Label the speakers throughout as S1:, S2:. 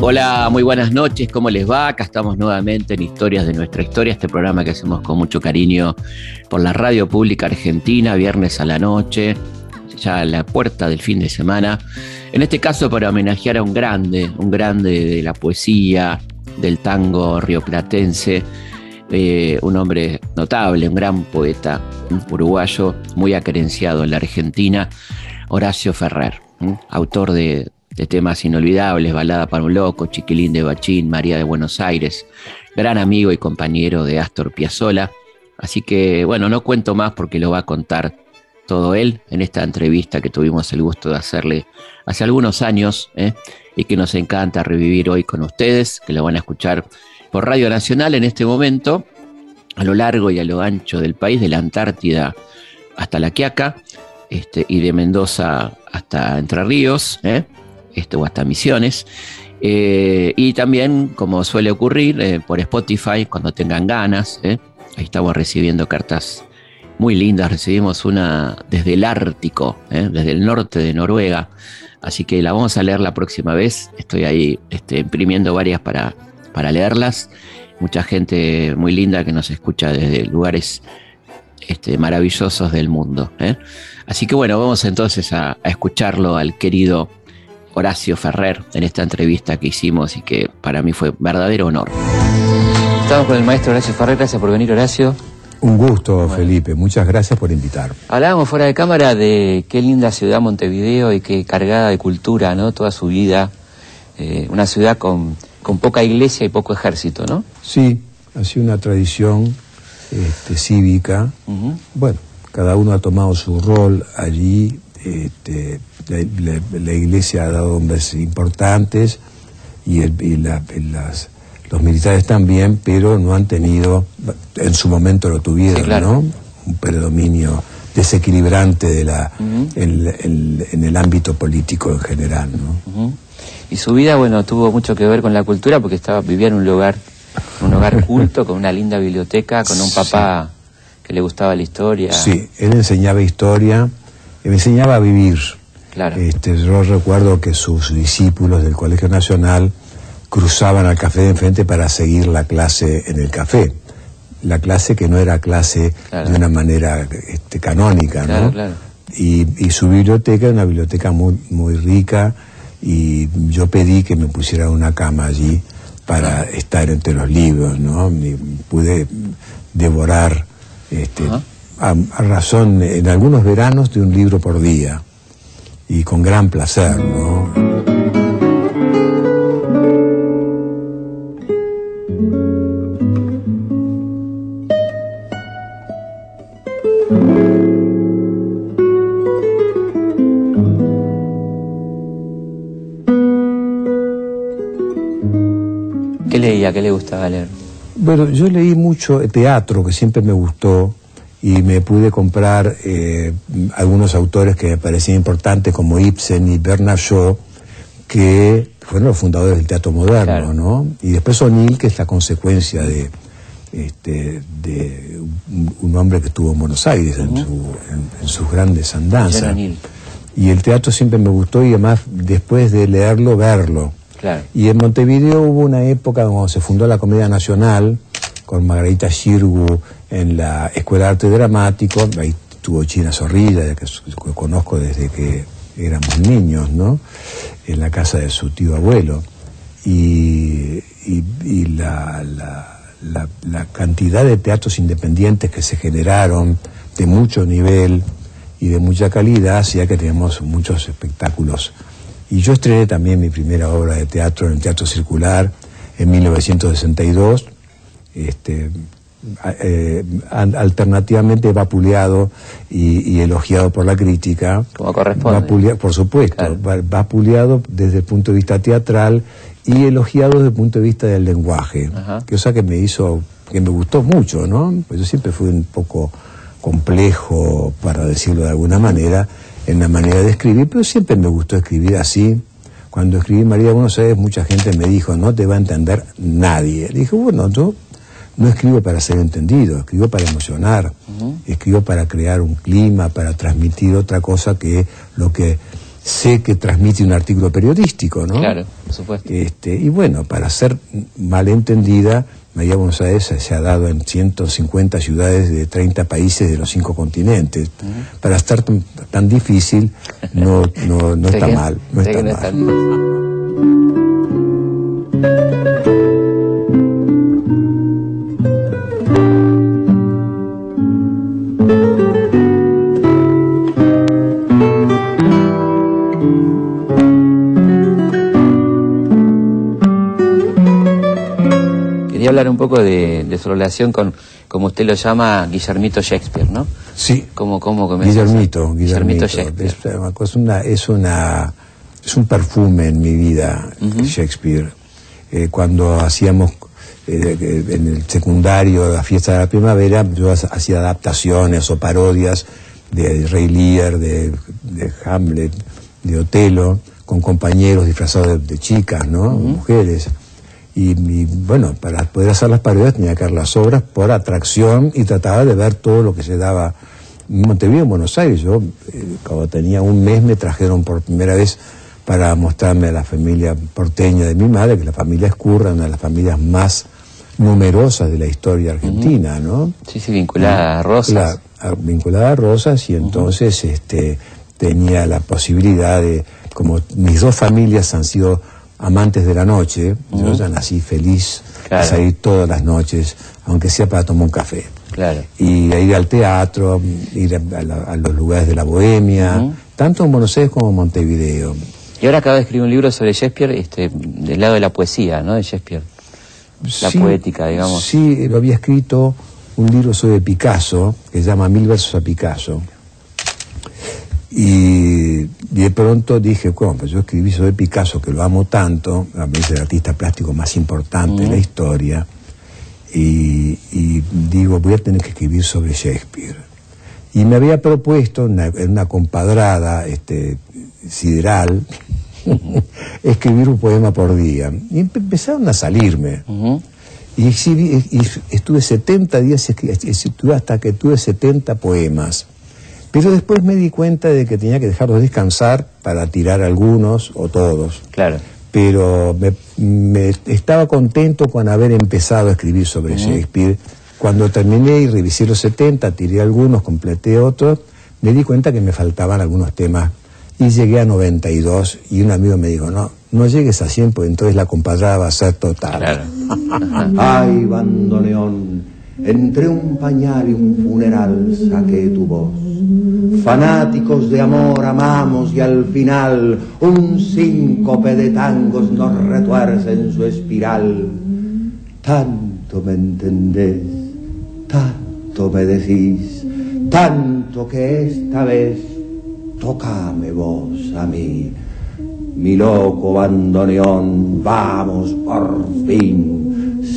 S1: Hola, muy buenas noches, ¿cómo les va? Acá estamos nuevamente en Historias de nuestra historia, este programa que hacemos con mucho cariño por la radio pública argentina, viernes a la noche, ya a la puerta del fin de semana. En este caso para homenajear a un grande, un grande de la poesía, del tango rioplatense, eh, un hombre notable, un gran poeta un uruguayo, muy acerenciado en la Argentina, Horacio Ferrer, autor de temas inolvidables, Balada para un Loco, Chiquilín de Bachín, María de Buenos Aires, gran amigo y compañero de Astor Piazzolla. Así que, bueno, no cuento más porque lo va a contar todo él en esta entrevista que tuvimos el gusto de hacerle hace algunos años ¿eh? y que nos encanta revivir hoy con ustedes, que lo van a escuchar por Radio Nacional en este momento, a lo largo y a lo ancho del país, de la Antártida hasta La Quiaca, este, y de Mendoza hasta Entre Ríos. ¿eh? este, o hasta Misiones. Eh, y también, como suele ocurrir, eh, por Spotify, cuando tengan ganas, ahí estamos recibiendo cartas muy lindas. Recibimos una desde el Ártico, desde el norte de Noruega. Así que la vamos a leer la próxima vez. Estoy ahí este, imprimiendo varias para, para leerlas. Mucha gente muy linda que nos escucha desde lugares este, maravillosos del mundo. Así que bueno, vamos entonces a, a escucharlo al querido Horacio Ferrer en esta entrevista que hicimos y que para mí fue verdadero honor.
S2: Estamos con el maestro Horacio Ferrer, gracias por venir Horacio.
S3: Un gusto, Felipe, muchas gracias por invitar.
S2: Hablábamos fuera de cámara de qué linda ciudad Montevideo y qué cargada de cultura, ¿no? Toda su vida. Eh, una ciudad con, poca iglesia y poco ejército, ¿no?
S3: Sí, ha sido una tradición este, cívica. Bueno, cada uno ha tomado su rol allí. Este, la, iglesia ha dado hombres importantes y, los militares también, pero no han tenido, en su momento lo tuvieron, ¿no? Un predominio desequilibrante de la, en, el ámbito político en general, ¿no?
S2: Y su vida, bueno, tuvo mucho que ver con la cultura porque estaba vivía en un lugar, un hogar culto, con una linda biblioteca, con un papá que le gustaba la historia.
S3: Sí, él enseñaba historia, él enseñaba a vivir. Este, yo recuerdo que sus discípulos del Colegio Nacional cruzaban al café de enfrente para seguir la clase en el café. La clase que no era clase de una manera este, canónica, ¿no? Y, su biblioteca era una biblioteca muy, muy rica y yo pedí que me pusieran una cama allí para estar entre los libros, ¿no? Y pude devorar este, a, razón en algunos veranos de un libro por día y con gran placer, ¿no?
S2: Leía? ¿Qué le gustaba leer?
S3: Bueno, yo leí mucho teatro, que siempre me gustó, y me pude comprar eh, algunos autores que me parecían importantes como Ibsen y Bernard Shaw, que fueron los fundadores del teatro moderno, ¿no? Y después O'Neill, que es la consecuencia de, este, de un, hombre que estuvo en Buenos Aires en, sus grandes andanzas. Y el teatro siempre me gustó y además después de leerlo, verlo. Y en Montevideo hubo una época cuando se fundó la Comedia Nacional, con Margarita Shirgu en la Escuela de Arte Dramático, ahí tuvo China Zorrilla, que conozco desde que éramos niños, ¿no? En la casa de su tío abuelo. Y, la, la, cantidad de teatros independientes que se generaron de mucho nivel y de mucha calidad hacía que teníamos muchos espectáculos. Y yo estrené también mi primera obra de teatro en el Teatro Circular en 1962 este, eh, alternativamente vapuleado y, elogiado por la crítica.
S2: Como corresponde.
S3: por supuesto, vapuleado desde el punto de vista teatral y elogiado desde el punto de vista del lenguaje, cosa que me hizo, que me gustó mucho, ¿no? Pues yo siempre fui un poco complejo, para decirlo de alguna manera, en la manera de escribir, pero siempre me gustó escribir así. Cuando escribí María de Buenos Aires, mucha gente me dijo, no te va a entender nadie. Le dije, bueno, yo no escribo para ser entendido, escribo para emocionar, escribo para crear un clima, para transmitir otra cosa que lo que sé que transmite un artículo periodístico, ¿no?
S1: Claro, por supuesto.
S3: Este, y bueno, para ser malentendida, María Buenos Aires se ha dado en 150 ciudades de 30 países de los cinco continentes. Para estar tan, difícil, no, no, no está mal. No está mal.
S1: hablar un poco de, su relación con, como usted lo llama, Guillermito Shakespeare, ¿no?
S3: Sí.
S1: ¿Cómo, cómo
S3: Guillermito, Guillermito, Shakespeare. Es, una, es, una, es un perfume en mi vida, Shakespeare. Eh, cuando hacíamos eh, en el secundario la fiesta de la primavera, yo hacía adaptaciones o parodias de Rey Lear, de, Hamlet, de Otelo, con compañeros disfrazados de, chicas, ¿no? Mujeres. Y, bueno, para poder hacer las parodias tenía que hacer las obras por atracción y trataba de ver todo lo que se daba Montevideo, en Buenos Aires. Yo, eh, cuando tenía un mes, me trajeron por primera vez para mostrarme a la familia porteña de mi madre, que es la familia Escurra, una de las familias más numerosas de la historia argentina, ¿no?
S1: Sí, sí, vinculada a Rosas.
S3: vinculada a Rosas, y entonces este, tenía la posibilidad de, como mis dos familias han sido amantes de la noche, yo ya nací feliz de salir todas las noches, aunque sea para tomar un café.
S1: Claro.
S3: Y ir al teatro, ir a, los lugares de la bohemia, tanto en Buenos Aires como en Montevideo.
S1: Y ahora acaba de escribir un libro sobre Shakespeare, este, del lado de la poesía, ¿no? De Shakespeare. La poética, digamos.
S3: Sí, lo había escrito un libro sobre Picasso, que se llama Mil versos a Picasso. Y, de pronto dije, bueno, pues yo escribí sobre Picasso, que lo amo tanto, a mí es el artista plástico más importante de la historia, y, digo, voy a tener que escribir sobre Shakespeare. Y me había propuesto en una, compadrada este, sideral escribir un poema por día. Y empezaron a salirme. y, y, estuve 70 días, estuve hasta que tuve 70 poemas. Pero después me di cuenta de que tenía que dejarlos descansar para tirar algunos o todos.
S1: Claro.
S3: Pero me, estaba contento con haber empezado a escribir sobre Shakespeare. Cuando terminé y revisé los 70, tiré algunos, completé otros, me di cuenta que me faltaban algunos temas. Y llegué a 92 y un amigo me dijo, no, no llegues a 100 porque entonces la compadrada va a ser total.
S1: Claro.
S4: Ay, bandoneón, entre un pañal y un funeral saqué tu voz Fanáticos de amor amamos y al final un síncope de tangos nos retuerce en su espiral. Tanto me entendés, tanto me decís, tanto que esta vez tocame vos a mí. Mi loco bandoneón, vamos por fin,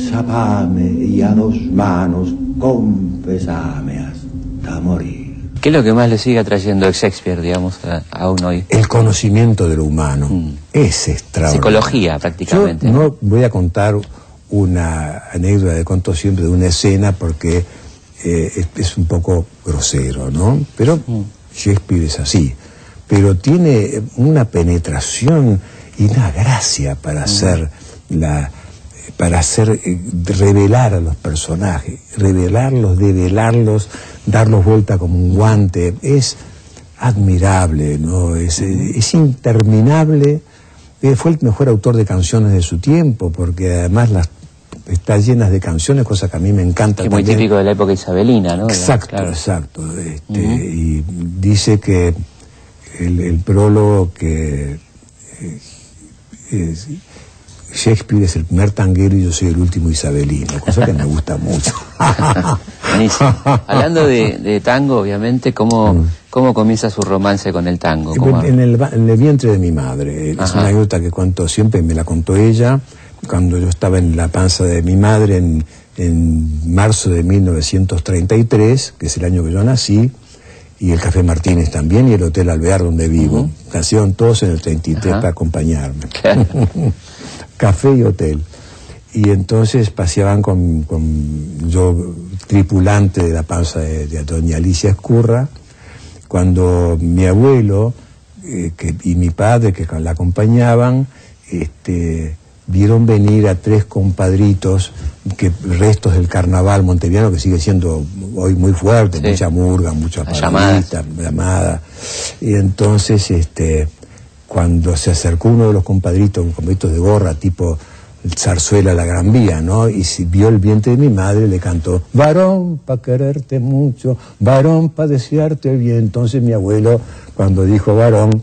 S4: zapame y a dos manos confesame hasta morir.
S1: ¿Qué es lo que más le sigue atrayendo Shakespeare, digamos, aún hoy?
S3: El conocimiento de lo humano. Mm. Es extraordinario.
S1: Psicología, prácticamente.
S3: Yo ¿no? voy a contar una anécdota de conto siempre de una escena porque eh, es, un poco grosero, ¿no? Pero mm. Shakespeare es así. Pero tiene una penetración y una gracia para mm. hacer la para hacer eh, revelar a los personajes, revelarlos, develarlos, darlos vuelta como un guante, es admirable, ¿no? Es, eh, es interminable. Eh, fue el mejor autor de canciones de su tiempo, porque además las está llenas de canciones, cosa que a mí me encanta.
S1: Que muy típico de la época isabelina, ¿no?
S3: Exacto, exacto. Este, Y dice que el, prólogo que Shakespeare es el primer tanguero y yo soy el último isabelino, cosa que me gusta mucho.
S1: Hablando de, tango, obviamente, ¿cómo, mm. ¿cómo comienza su romance con el tango?
S3: En el, en el, vientre de mi madre. Es una anécdota que cuento siempre, me la contó ella, cuando yo estaba en la panza de mi madre en, en marzo de 1933, que es el año que yo nací, y el Café Martínez también, y el Hotel Alvear donde vivo. Nacieron todos en el 33 para acompañarme. café y hotel. y entonces paseaban con, con yo, tripulante de la panza de, de doña Alicia Escurra, cuando mi abuelo eh, que, y mi padre, que la acompañaban, este, vieron venir a tres compadritos, que restos del carnaval monteviano, que sigue siendo hoy muy fuerte,
S1: Sí.
S3: mucha murga, mucha paradita, llamada. Y entonces, este, cuando se acercó uno de los compadritos, un compadrito de gorra, tipo zarzuela la Gran Vía, ¿no? Y si vio el vientre de mi madre, le cantó, varón pa' quererte mucho, varón pa' desearte bien. Entonces mi abuelo, cuando dijo varón,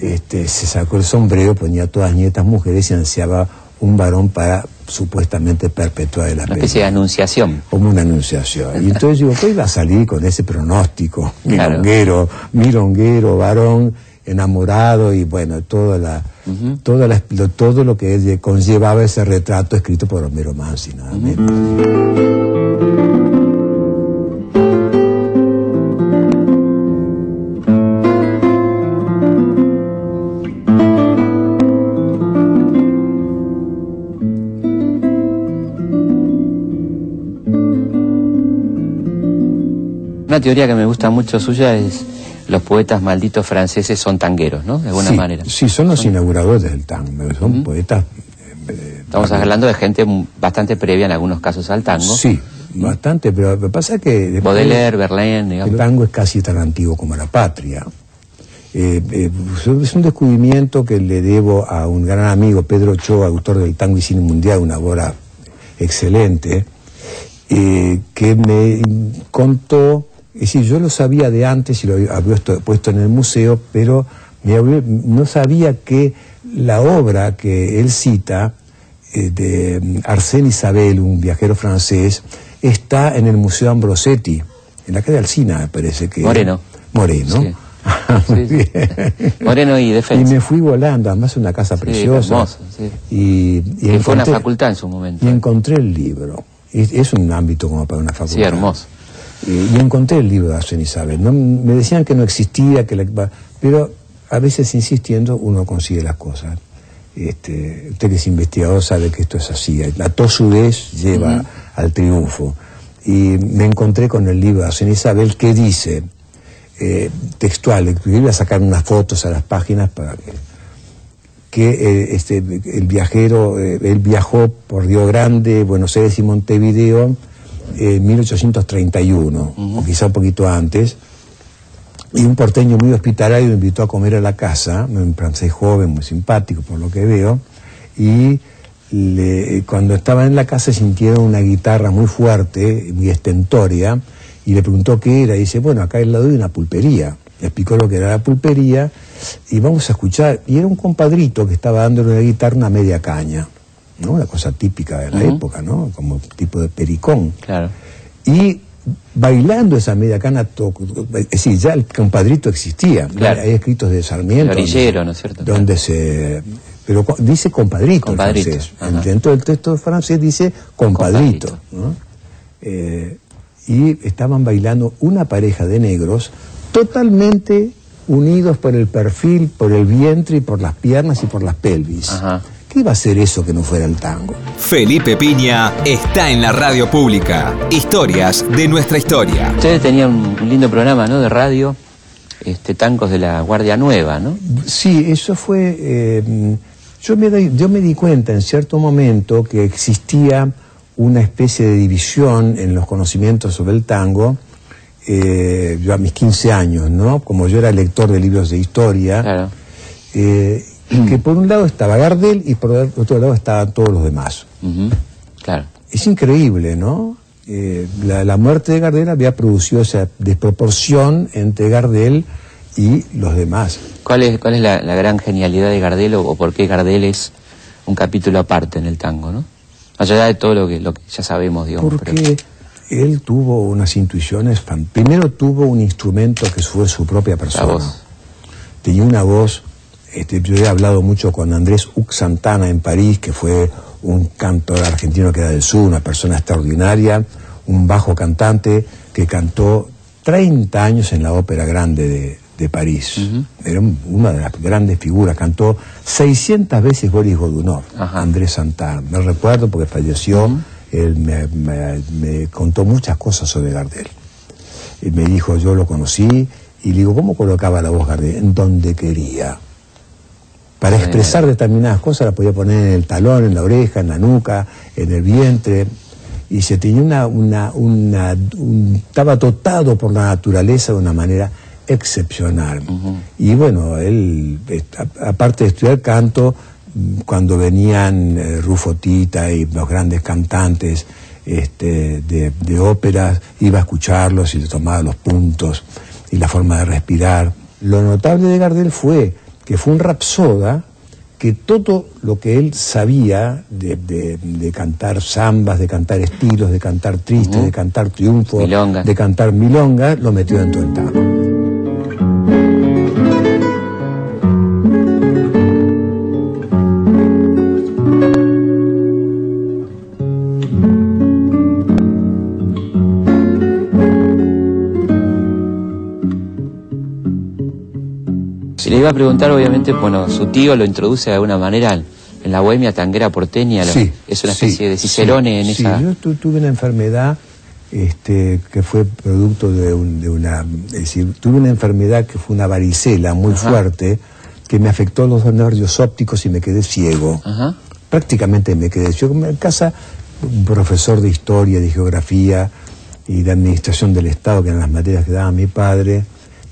S3: este, se sacó el sombrero, ponía todas nietas mujeres y ansiaba un varón para supuestamente perpetuar el
S1: Una
S3: apellido
S1: especie de anunciación.
S3: como una anunciación. Y entonces digo, ¿qué iba a salir con ese pronóstico?
S1: Claro.
S3: Milonguero, milonguero, varón, enamorado y bueno, toda la, toda la- lo- todo lo que ella conllevaba ese retrato escrito por Homero Mansi, nada menos.
S1: Una teoría que me gusta mucho suya es los poetas malditos franceses son tangueros, ¿no? De alguna
S3: sí,
S1: manera.
S3: Sí, son los inauguradores del tango, son poetas... eh,
S1: Estamos hablando de gente bastante previa en algunos casos al tango.
S3: Sí, bastante, pero lo que pasa es que...
S1: Baudelaire, Verlaine,
S3: El
S1: digamos.
S3: tango es casi tan antiguo como la patria. Eh, eh, es un descubrimiento que le debo a un gran amigo, Pedro Ochoa, autor del Tango y Cine Mundial, una obra excelente, eh, que me contó, es decir, yo lo sabía de antes y lo había puesto, en el museo, pero no sabía que la obra que él cita, eh, de mm, Arsène Isabel, un viajero francés, está en el Museo Ambrosetti, en la calle Alcina, me parece que.
S1: Moreno.
S3: Moreno.
S1: Sí.
S3: Muy
S1: Sí, sí.
S3: bien.
S1: Moreno y
S3: Y
S1: Defensa.
S3: me fui volando, además una casa
S1: Sí,
S3: preciosa.
S1: hermoso, sí.
S3: Y, y
S1: que fue una
S3: encontré-
S1: facultad en su momento.
S3: Y encontré el libro. Es, es un ámbito como para una facultad.
S1: Sí, hermoso.
S3: Y, y encontré el libro de Arsène Isabel. No, me decían que no existía, que la- pero a veces insistiendo uno consigue las cosas. Este, usted que es investigador sabe que esto es así. La tosudez lleva al triunfo. Y me encontré con el libro de Arsène Isabel que dice, eh, textual, iba a sacar unas fotos a las páginas para que que eh, este, el viajero, eh, él viajó por Río Grande, Buenos Aires y Montevideo en 1831, o quizá un poquito antes, y un porteño muy hospitalario lo invitó a comer a la casa, un francés joven, muy simpático por lo que veo, y le- cuando estaba en la casa sintieron una guitarra muy fuerte, muy estentoria, y le preguntó qué era, y dice, bueno, acá al lado hay una pulpería. Le explicó lo que era la pulpería, y vamos a escuchar, y era un compadrito que estaba dándole la guitarra una media caña, ¿no? Una cosa típica de la época, ¿no? Como tipo de pericón.
S1: Claro.
S3: Y bailando esa media cana, es decir, ya el compadrito existía.
S1: Claro.
S3: Hay escritos de Sarmiento.
S1: El orillero,
S3: donde-
S1: ¿no es cierto?
S3: Donde se. Pero dice compadrito, el
S1: Compadrito,
S3: francés.
S1: ajá.
S3: Dentro del texto francés dice compadrito.
S1: Compadrito.
S3: ¿no? Eh, y estaban bailando una pareja de negros totalmente unidos por el perfil, por el vientre y por las piernas y por las pelvis.
S1: Ajá.
S3: ¿Qué iba a ser eso que no fuera el tango?
S5: Felipe Piña está en la radio pública. Historias de nuestra historia.
S1: Ustedes tenían un lindo programa, ¿no? De radio, este, Tangos de la Guardia Nueva, ¿no?
S3: Sí, eso fue. eh, yo, me doy- yo me di cuenta en cierto momento que existía una especie de división en los conocimientos sobre el tango. eh, yo a mis 15 años, ¿no? Como yo era lector de libros de historia,
S1: Claro.
S3: eh, que por un lado estaba Gardel y por el otro lado estaban todos los demás.
S1: Claro.
S3: Es increíble, ¿no? Eh, la, la muerte de Gardel había producido esa desproporción entre Gardel y los demás.
S1: ¿Cuál es, cuál es la, la gran genialidad de Gardel o, o por qué Gardel es un capítulo aparte en el tango, ¿no? Más allá de todo lo que, lo que ya sabemos, digamos. pero-
S3: Porque él tuvo unas intuiciones, fan- primero tuvo un instrumento que fue su propia persona.
S1: voz.
S3: Tenía una voz, este, yo he hablado mucho con Andrés Ux Santana en París, que fue un cantor argentino que era del sur, una persona extraordinaria, un bajo cantante que cantó 30 años en la ópera grande de, de París. Era una de las grandes figuras. Cantó 600 veces Boris Godunov, Andrés Santana. Me recuerdo porque falleció. Él me, contó muchas cosas sobre Gardel. Me dijo, yo lo conocí, y le digo, ¿cómo colocaba la voz Gardel? En donde quería. Para expresar determinadas cosas la podía poner en el talón, en la oreja, en la nuca, en el vientre. Y se tenía una, una, una estaba dotado por la naturaleza de una manera excepcional. Y bueno, él, aparte de estudiar canto, cuando venían eh, Rufo Tita y los grandes cantantes este, de, de óperas, iba a escucharlos y le tomaba los puntos y la forma de respirar. Lo notable de Gardel fue que fue un rapsoda que todo lo que él sabía de, cantar zambas, de cantar estilos, de cantar tristes, de cantar triunfo, de cantar milonga, lo metió dentro del tango.
S1: Iba a preguntar, obviamente, bueno, su tío lo introduce de alguna manera en la bohemia tanguera porteña,
S3: sí,
S1: es una especie de cicerone en esa...
S3: Yo tuve una enfermedad este, que fue producto de, una... Es decir, tuve una enfermedad que fue una varicela muy fuerte, que me afectó los nervios ópticos y me quedé ciego. Prácticamente me quedé ciego. En casa, un profesor de historia, de geografía y de administración del Estado, que eran las materias que daba mi padre,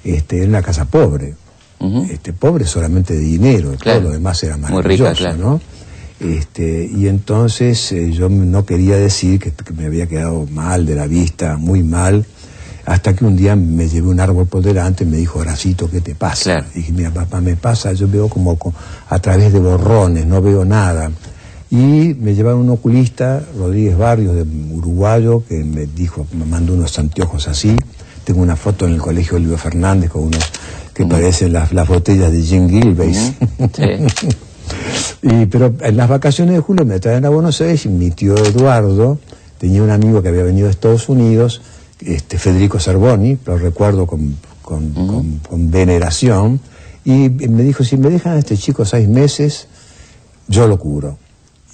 S3: este, en una casa pobre este, pobre solamente de dinero, todo lo demás era maravilloso, ¿no? Este, y entonces eh, yo no quería decir que, me había quedado mal de la vista, muy mal, hasta que un día me llevé un árbol por delante y me dijo, Horacito, ¿qué te pasa? Y dije, mira, papá, me pasa, yo veo como a través de borrones, no veo nada. Y me llevaron un oculista, Rodríguez Barrios, de uruguayo, que me dijo, me mandó unos anteojos así. Tengo una foto en el colegio Olivo Fernández con unos que parecen las, las, botellas de Jim Gilbert. y, pero en las vacaciones de julio me traen a Buenos Aires y mi tío Eduardo tenía un amigo que había venido de Estados Unidos, este, Federico Cervoni, lo recuerdo con, con, veneración, y me dijo, si me dejan a este chico seis meses, yo lo curo.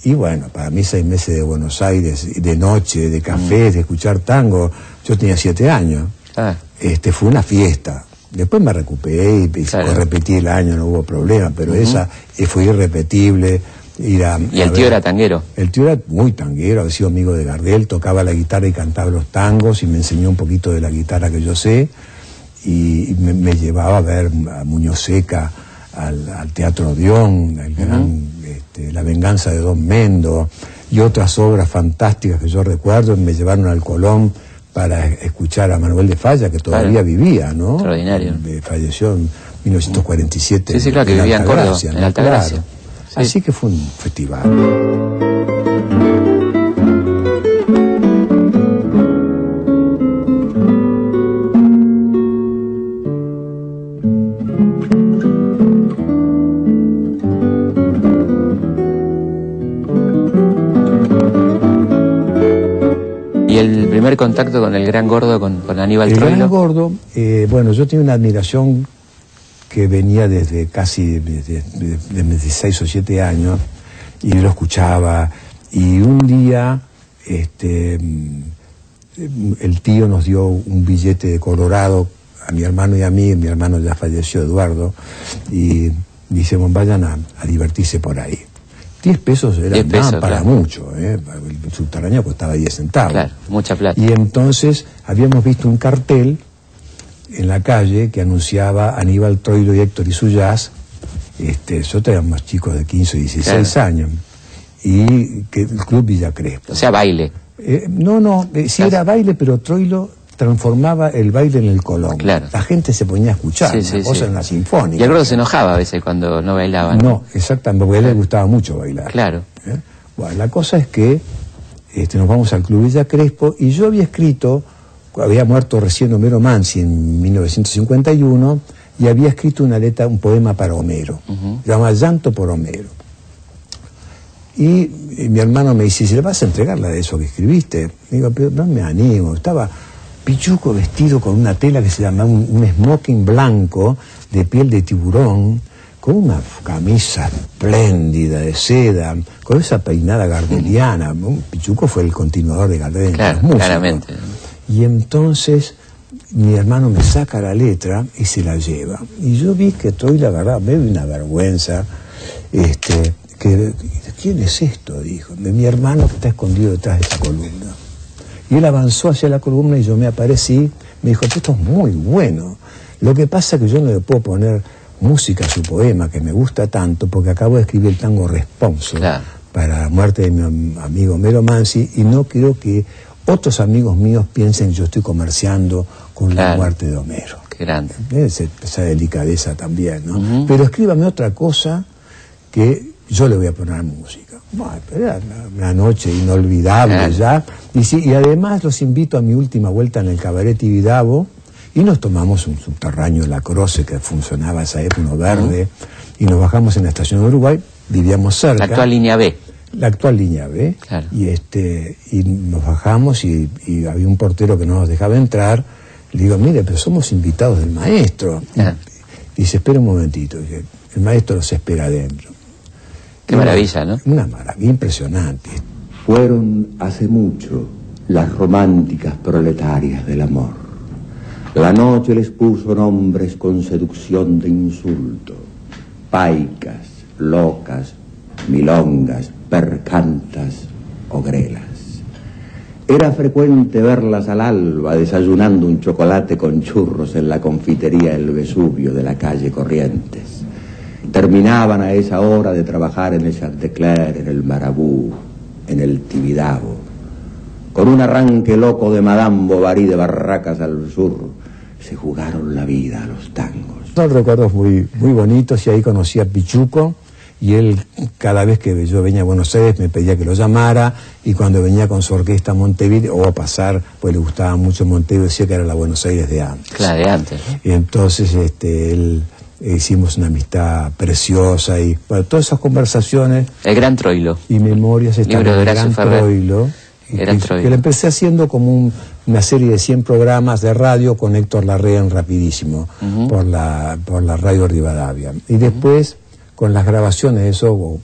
S3: Y bueno, para mí seis meses de Buenos Aires, de noche, de café, de escuchar tango, yo tenía siete años. Ah. Este, fue una fiesta. Después me recuperé y, repetí el año, no hubo problema, pero esa eh, fue irrepetible.
S1: ¿Y el tío era tanguero?
S3: El tío era muy tanguero, había sido amigo de Gardel, tocaba la guitarra y cantaba los tangos y me enseñó un poquito de la guitarra que yo sé y, me, llevaba a ver a Muñoz Seca, al, Teatro Dion, este, La venganza de Don Mendo y otras obras fantásticas que yo recuerdo, me llevaron al Colón para escuchar a Manuel de Falla, que todavía vivía, ¿no?
S1: Extraordinario.
S3: falleció en 1947.
S1: Sí, sí, claro, que vivía en Córdoba, en Altagracia.
S3: Así que fue un festival.
S1: Contacto con el gran gordo, con, Aníbal
S3: El gran gordo, eh, bueno, yo tenía una admiración que venía desde casi desde, 16 o 7 años y lo escuchaba y un día este el tío nos dio un billete de Colorado a mi hermano y a mí, mi hermano ya falleció, Eduardo, y dice, vayan a divertirse por ahí. 10 pesos era para mucho, ¿eh? el subterráneo costaba 10 centavos.
S1: Claro, mucha plata.
S3: Y entonces habíamos visto un cartel en la calle que anunciaba Aníbal Troilo y Héctor y su jazz. Este, nosotros éramos chicos de 15 o 16 años. Y que el Club Villa Crespo.
S1: O sea, baile.
S3: Eh, no, no, eh, sí era baile, pero Troilo transformaba el baile en el colón.
S1: Claro.
S3: La gente se ponía a escuchar, una cosa en la sinfónica.
S1: Y el gordo se enojaba a veces cuando no bailaban.
S3: No, exactamente, porque a él le gustaba mucho bailar.
S1: Claro.
S3: ¿Eh? Bueno, la cosa es que este, nos vamos al Club Villa Crespo y yo había escrito, había muerto recién Homero Mansi en 1951 y había escrito una letra, un poema para Homero, se llama Llanto por Homero. Y, mi hermano me dice, ¿se le vas a entregar la de eso que escribiste? Digo, pero no me animo, estaba Pichuco vestido con una tela que se llama un, un smoking blanco de piel de tiburón, con una camisa espléndida de seda, con esa peinada gardeliana. Pichuco fue el continuador de Gardel en
S1: Claro,
S3: músicos.
S1: claramente.
S3: Y entonces mi hermano me saca la letra y se la lleva. Y yo vi que estoy, la verdad, me dio una vergüenza. Este, que, ¿Quién es esto? Dijo. De mi hermano que está escondido detrás de esa columna. Y él avanzó hacia la columna y yo me aparecí. Me dijo, esto es muy bueno. Lo que pasa es que yo no le puedo poner música a su poema, que me gusta tanto, porque acabo de escribir el tango Responso
S1: Claro.
S3: para la muerte de mi am- amigo Mero Mansi y no quiero que otros amigos míos piensen que yo estoy comerciando con la muerte de Homero.
S1: Qué grande.
S3: Esa delicadeza también, ¿no? Pero escríbame otra cosa que yo le voy a poner música. Bueno, pero era una, noche inolvidable
S1: Claro.
S3: ya. Y, sí, y además los invito a mi última vuelta en el Cabaret Tibidabo y nos tomamos un subterráneo La Croce que funcionaba esa época, uno verde, y nos bajamos en la estación de Uruguay, vivíamos cerca.
S1: La actual línea B.
S3: La actual línea B.
S1: Claro.
S3: Y este y nos bajamos y, y había un portero que no nos dejaba entrar. Le digo, mire, pero somos invitados del maestro. Y dice, espera un momentito. El maestro los espera adentro.
S1: Qué
S3: una-
S1: maravilla, ¿no?
S3: Una maravilla impresionante.
S4: Fueron hace mucho las románticas proletarias del amor. La noche les puso nombres con seducción de insulto. Paicas, locas, milongas, percantas, ogrelas. Era frecuente verlas al alba desayunando un chocolate con churros en la confitería El Vesubio de la calle Corrientes. Terminaban a esa hora de trabajar en el Chantecler, en el Marabú, en el Tibidabo. Con un arranque loco de Madame Bovary de Barracas al sur, se jugaron la vida a los tangos.
S3: Son recuerdos muy, muy bonitos y ahí conocí a Pichuco y él cada vez que yo venía a Buenos Aires me pedía que lo llamara y cuando venía con su orquesta a Montevideo o a pasar, pues le gustaba mucho Montevideo, decía que era la Buenos Aires de antes.
S1: Claro, de antes. ¿no?
S3: Y entonces este, él, eh, hicimos una amistad preciosa y bueno, todas esas conversaciones
S1: El Gran Troilo.
S3: y memorias están
S1: Libro de
S3: el Gran
S1: Ferrer.
S3: Troilo.
S1: Gran
S3: que,
S1: Troilo.
S3: que lo empecé haciendo como un- una serie de 100 programas de radio con Héctor Larrea en Rapidísimo, por, la, por la radio Rivadavia. Y después, con las grabaciones, eso, o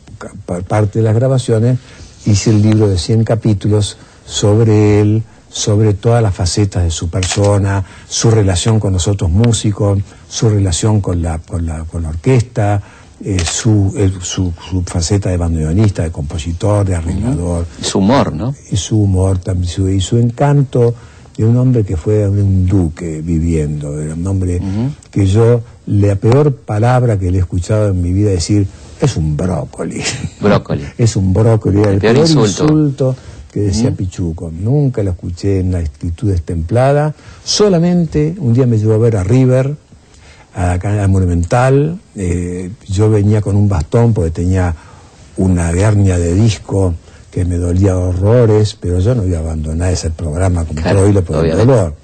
S3: parte de las grabaciones, hice el libro de 100 capítulos sobre él, sobre todas las facetas de su persona, su relación con los otros músicos, su relación con la, con la, con la orquesta, eh, su, el- su, su faceta de bandoneonista, de compositor, de arreglador,
S1: Su humor, ¿no?
S3: y su humor también, su- y su encanto de un hombre que fue un duque viviendo, era un hombre
S1: Ujú.
S3: que yo, la peor palabra que le he escuchado en mi vida decir, es un brócoli.
S1: Brócoli.
S3: es un brócoli, el,
S1: El peor
S3: peor,
S1: insulto.
S3: insulto. Que decía. Pichuco. Nunca lo escuché en la actitud destemplada. Solamente un día me llevó a ver a River, acá al Monumental. eh, yo venía con un bastón porque tenía una hernia de disco que me dolía horrores, pero yo no iba a abandonar ese programa como
S1: Claro,
S3: Troilo por el dolor.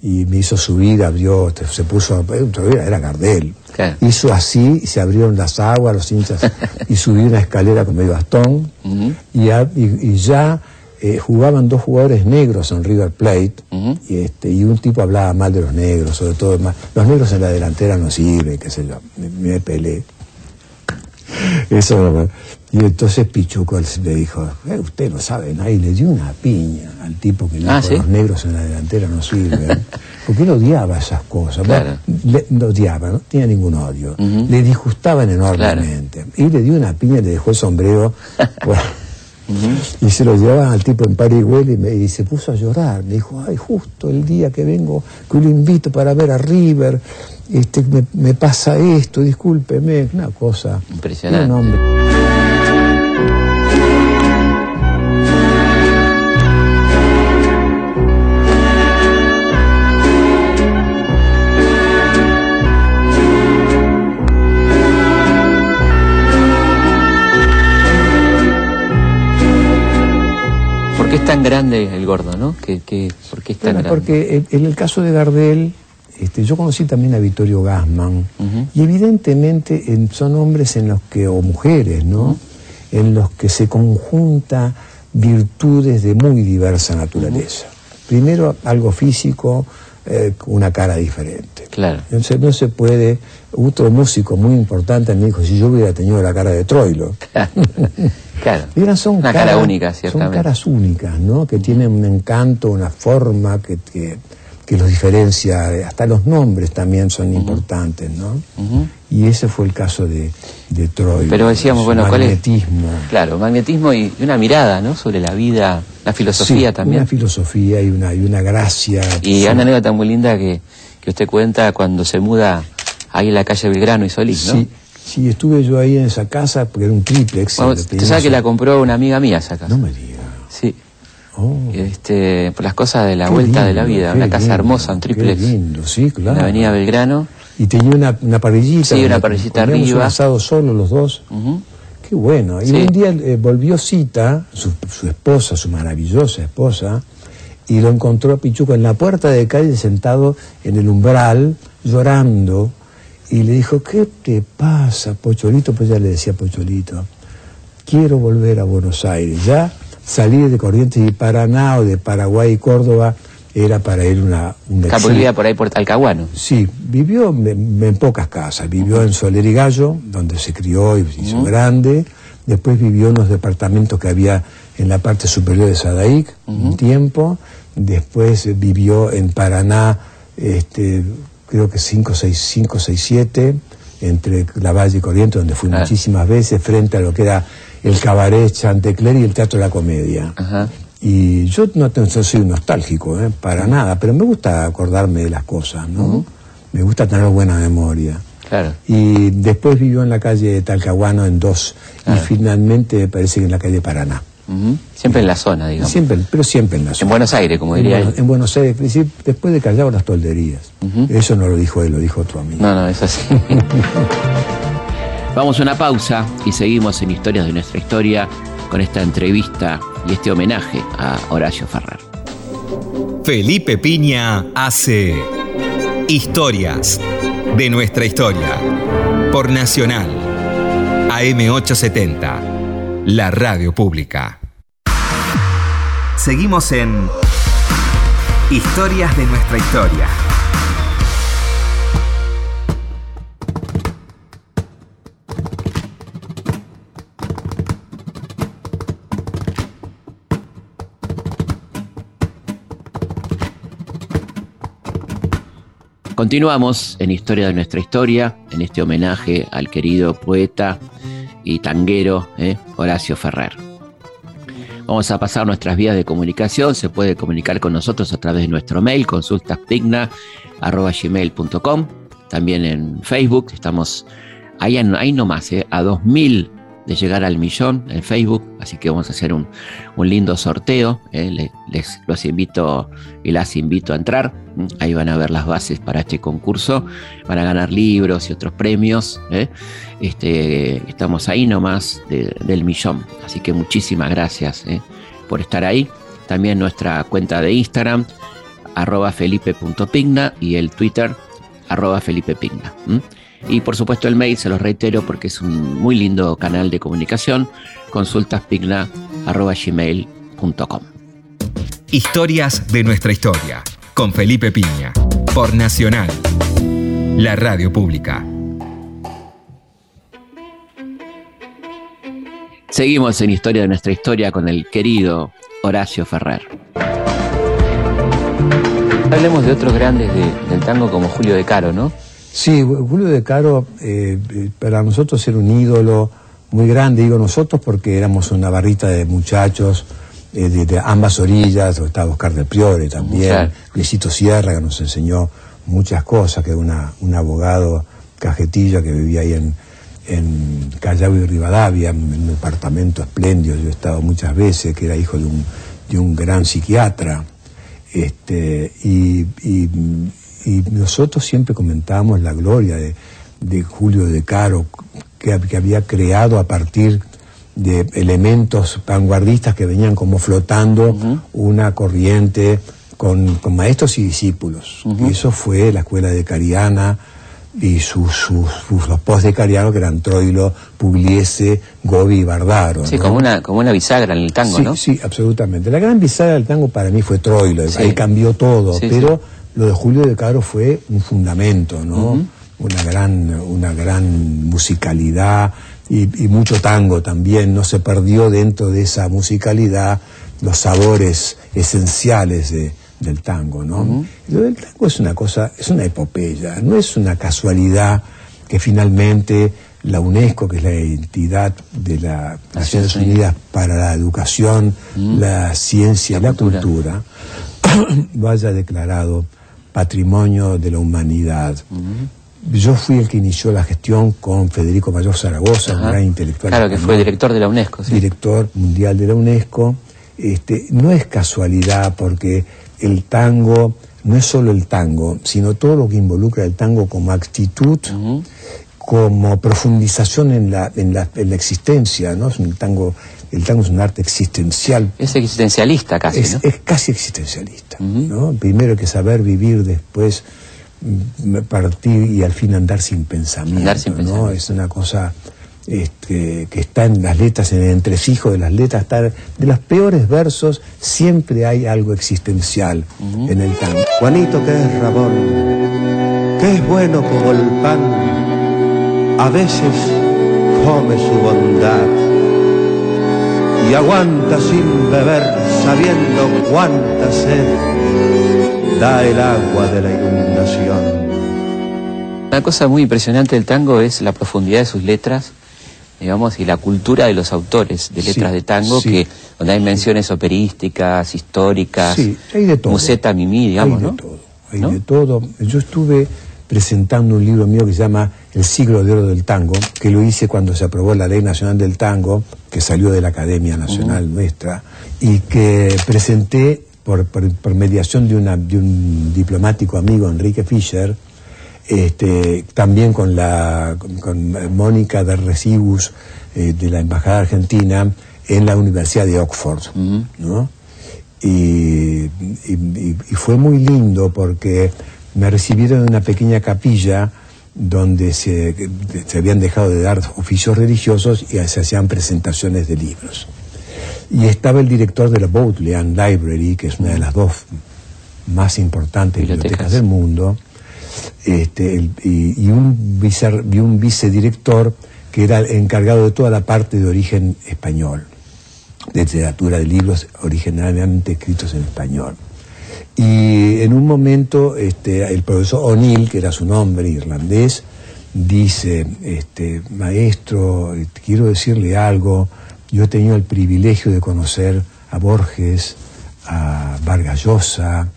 S3: Y me hizo subir, abrió, se puso, eh, era Gardel.
S1: Claro.
S3: Hizo así, y se abrieron las aguas, los hinchas, y subí una escalera con mi bastón,
S1: Ujú.
S3: y, a- y- y ya eh, jugaban dos jugadores negros en River Plate, y, este, y un tipo hablaba mal de los negros, sobre todo más. Los negros en la delantera no sirven, qué sé yo. Me, me peleé. Eso no- Y entonces Pichuco le dijo, "Eh, usted no sabe nada, y le dio una piña al tipo que le
S1: Ah,
S3: dijo,
S1: ¿sí?
S3: los negros en la delantera no sirven. Porque él odiaba esas cosas.
S1: Claro.
S3: Bueno, le- no odiaba, no tenía ningún odio.
S1: Ujú.
S3: Le disgustaban enormemente. Y le dio una piña y le dejó el sombrero. bueno, y se lo llevaban al tipo en Parihuela y, me- y se puso a llorar. Me dijo, ay, justo el día que vengo, que lo invito para ver a River, este, me, me pasa esto, discúlpeme. Una cosa.
S1: Impresionante.
S3: Era un hombre.
S1: ¿Por qué es tan grande el gordo, no? ¿Qué, qué, por qué es tan
S3: Bueno,
S1: grande?
S3: porque en- el caso de Gardel, este, yo conocí también a Vittorio Gassman, y evidentemente en- son hombres en los que, o mujeres, ¿no? En los que se conjunta virtudes de muy diversa naturaleza. primero algo físico, eh, una cara diferente.
S1: Claro.
S3: Entonces no se puede, otro músico muy importante me dijo, si yo hubiera tenido la cara de Troilo.
S1: Claro.
S3: Y ahora son
S1: Una
S3: caras,
S1: cara única,
S3: Son caras únicas, ¿no? Que tienen un encanto, una forma que, que, que los diferencia, hasta los nombres también son importantes, ¿no? Y ese fue el caso de, de Troilo.
S1: Pero decíamos, bueno, ¿cuál es?
S3: magnetismo.
S1: Claro, magnetismo y y una mirada, ¿no? Sobre la vida, la filosofía
S3: Sí,
S1: también.
S3: Una filosofía y una, y una gracia.
S1: Y
S3: Sí.
S1: una anécdota muy linda que, que usted cuenta cuando se muda ahí en la calle Belgrano y Solís, ¿no?
S3: Sí, sí, estuve yo ahí en esa casa porque era un triplex.
S1: Bueno,
S3: pedimos
S1: sabe que la compró una amiga mía esa casa.
S3: No me diga.
S1: Sí,
S3: Oh,
S1: este, por las cosas de la
S3: qué
S1: vuelta de la vida.
S3: qué
S1: Una casa
S3: lindo,
S1: hermosa, un
S3: qué
S1: triplex.
S3: lindo, sí,
S1: En
S3: claro.
S1: la avenida Belgrano.
S3: Y tenía una, una parrillita.
S1: Sí, una parrillita arriba.
S3: un asado solo los dos. Qué bueno. Y
S1: Sí.
S3: un día eh, volvió Cita, su, su esposa, su maravillosa esposa, y lo encontró a Pichuco en la puerta de calle sentado en el umbral, llorando, y le dijo, ¿qué te pasa, Pocholito? Pues ya le decía Pocholito, quiero volver a Buenos Aires. Ya salir de Corrientes y Paraná o de Paraguay y Córdoba era para él una, un
S1: Acá
S3: exilio.
S1: vivía por ahí por Talcahuano.
S3: Sí, vivió en, en pocas casas. Vivió en Soler y Gallo, donde se crió y se hizo grande. Después vivió en los departamentos que había en la parte superior de Sadaic un tiempo. Después vivió en Paraná, este, creo que 5, 6, 5, 6, 7, entre La Valle y Corrientes, donde fui
S1: Ah.
S3: muchísimas veces, frente a lo que era el cabaret Chantecler y el Teatro de la Comedia.
S1: Ajá.
S3: Y yo no, soy nostálgico, ¿eh? para nada, pero me gusta acordarme de las cosas, ¿no? Me gusta tener buena memoria.
S1: Claro.
S3: Y después vivió en la calle Talcahuano en dos,
S1: Claro.
S3: y finalmente me parece que en la calle Paraná.
S1: Siempre en la zona, digamos.
S3: Siempre, pero siempre en la zona.
S1: En Buenos Aires, como
S3: En
S1: diría
S3: Buenos-
S1: él.
S3: en Buenos Aires, después de Callao las tolderías. Eso no lo dijo él, lo dijo otro amigo.
S1: No, no, es así.
S6: Vamos a una pausa y seguimos en Historias de nuestra historia con esta entrevista y este homenaje a Horacio Ferrer.
S5: Felipe Piña hace Historias de nuestra historia por Nacional AM870, la radio pública. Seguimos en Historias de nuestra historia.
S6: Continuamos en Historia de nuestra historia, en este homenaje al querido poeta y tanguero eh, Horacio Ferrer. Vamos a pasar nuestras vías de comunicación. Se puede comunicar con nosotros a través de nuestro mail, consultaspigna.gmail.com. También en Facebook. Estamos ahí, ahí nomás, eh, a 2000 de llegar al millón en Facebook. Así que vamos a hacer un, lindo sorteo. eh. Le- Les los invito y las invito a entrar. Ahí van a ver las bases para este concurso. Van a ganar libros y otros premios. eh. Este, estamos ahí nomás de- del millón. Así que muchísimas gracias eh, por estar ahí. También nuestra cuenta de Instagram, arroba felipe.pigna y el Twitter, arroba felipepigna. ¿m? Y por supuesto el mail, se los reitero porque es un muy lindo canal de comunicación, consultaspigna arroba gmail.com.
S5: Historias de nuestra historia con Felipe Piña por Nacional, la radio pública.
S6: Seguimos en Historia de nuestra historia con el querido Horacio Ferrer.
S1: Hablemos de otros grandes de- del tango como Julio De Caro, ¿no?
S3: Sí, Julio de Caro eh, eh, para nosotros era un ídolo muy grande, digo nosotros porque éramos una barrita de muchachos eh, de, de ambas orillas, estaba Oscar del Priore también,
S1: Claro.
S3: Luisito Sierra que nos enseñó muchas cosas, que era una- un abogado cajetilla que vivía ahí en, en Callao y Rivadavia, en un departamento espléndido, yo he estado muchas veces, que era hijo de un, de un gran psiquiatra. Este, y, y- y nosotros siempre comentábamos la gloria de, de Julio de Caro, que, que había creado a partir de elementos vanguardistas que venían como flotando una corriente con, con maestros y discípulos. Y eso fue la escuela de Cariana, y sus, sus, sus los post de Cariano que eran Troilo, Pugliese, Gobi y Bardaro.
S1: Sí,
S3: ¿no?
S1: como una, como una bisagra en el tango,
S3: sí,
S1: ¿no?
S3: Sí, absolutamente. La gran bisagra del tango para mí fue Troilo,
S1: Sí.
S3: ahí cambió todo,
S1: Sí,
S3: pero lo de Julio de Caro fue un fundamento, ¿no? Una gran, una gran musicalidad y, y mucho tango también, no se perdió dentro de esa musicalidad los sabores esenciales de- del tango, ¿no? Lo del tango es una cosa, es una epopeya, no es una casualidad que finalmente la UNESCO, que es la entidad de las Naciones Unidas para la educación, la ciencia y la
S1: cultura.
S3: cultura, lo haya declarado patrimonio de la humanidad. Yo fui el que inició la gestión con Federico Mayor Zaragoza, un gran intelectual.
S1: Claro, que fue director de la UNESCO, sí.
S3: director mundial de la UNESCO. Este, no es casualidad porque el tango no es solo el tango, sino todo lo que involucra el tango como actitud, como profundización en la, en la, en la existencia, ¿no? Es un tango, el tango es un arte existencial,
S1: Es existencialista casi,
S3: es,
S1: ¿no?
S3: es casi existencialista. ¿no? Primero hay que saber vivir, después mm, partir y al fin andar sin pensamiento,
S1: Andar sin
S3: ¿no?
S1: pensamiento.
S3: Es una cosa este, que está en las letras, en el entresijo de las letras, está, de los peores versos siempre hay algo existencial en el tango.
S4: Juanito que es rabón, que es bueno como el pan, a veces come su bondad y aguanta sin beber sabiendo cuánta sed da el agua de la inundación.
S1: Una cosa muy impresionante del tango es la profundidad de sus letras, digamos, y la cultura de los autores de
S3: Sí,
S1: letras de tango,
S3: sí.
S1: que donde hay menciones operísticas, históricas,
S3: Sí, hay de todo.
S1: museta, mimí, digamos,
S3: hay
S1: ¿no?
S3: de todo, hay
S1: ¿No?
S3: de todo. Yo estuve presentando un libro mío que se llama El siglo de oro del tango, que lo hice cuando se aprobó la Ley Nacional del Tango, que salió de la Academia Nacional nuestra, y que presenté por, por- por mediación de, una, de un diplomático amigo, Enrique Fischer, este, también con, la, con, con Mónica de Recibus eh, de la Embajada Argentina en la Universidad de Oxford. ¿no? Y, y- y- y fue muy lindo porque me recibieron en una pequeña capilla donde se, se habían dejado de dar oficios religiosos y se hacían presentaciones de libros. Y estaba el director de la Bodleian Library, que es una de las dos más importantes
S1: Bibliotecas.
S3: bibliotecas del mundo, este, y, un vice, y un vicedirector que era encargado de toda la parte de origen español, de literatura, de libros originalmente escritos en español. Y en un momento este, el profesor O'Neill, que era su nombre irlandés, dice, este, maestro, quiero decirle algo, yo he tenido el privilegio de conocer a Borges, a Vargas Llosa,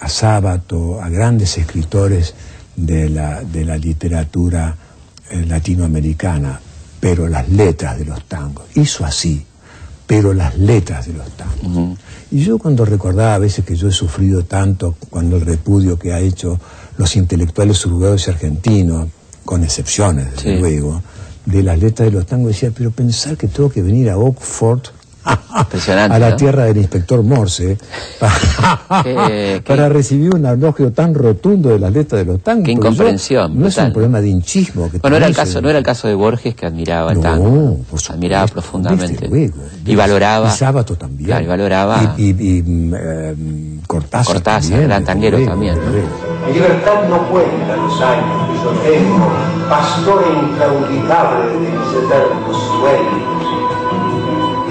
S3: a Sábato, a grandes escritores de la, de la literatura eh, latinoamericana, pero las letras de los tangos, hizo así, pero las letras de los tangos. Y yo cuando recordaba a veces que yo he sufrido tanto cuando el repudio que ha hecho los intelectuales uruguayos y argentinos, con excepciones, desde
S1: Sí.
S3: luego, de las letras de los tangos, decía, pero pensar que tengo que venir a Oxford,
S1: Impresionante,
S3: a la
S1: ¿no?
S3: tierra del inspector Morse, para,
S1: Qué-
S3: para
S1: qué-
S3: recibir un elogio tan rotundo de las letras de los tangos.
S1: Qué
S3: porque yo-
S1: incomprensión,
S3: no es
S1: total.
S3: un problema de hinchismo. Que
S1: Bueno, era el caso,
S3: eh,
S1: no era el caso de Borges que admiraba el
S3: no,
S1: tango,
S3: por supuesto,
S1: admiraba profundamente
S3: luego.
S1: y valoraba
S3: Y Sábato también.
S1: Claro, y valoraba-
S3: Y, y- y, mm, eh, Cortázar.
S1: Cortázar,
S3: también,
S1: gran tanguero
S3: luego,
S1: también.
S7: Mi libertad no cuenta los años que yo tengo, pastor inclaudicable de mis eternos sueños.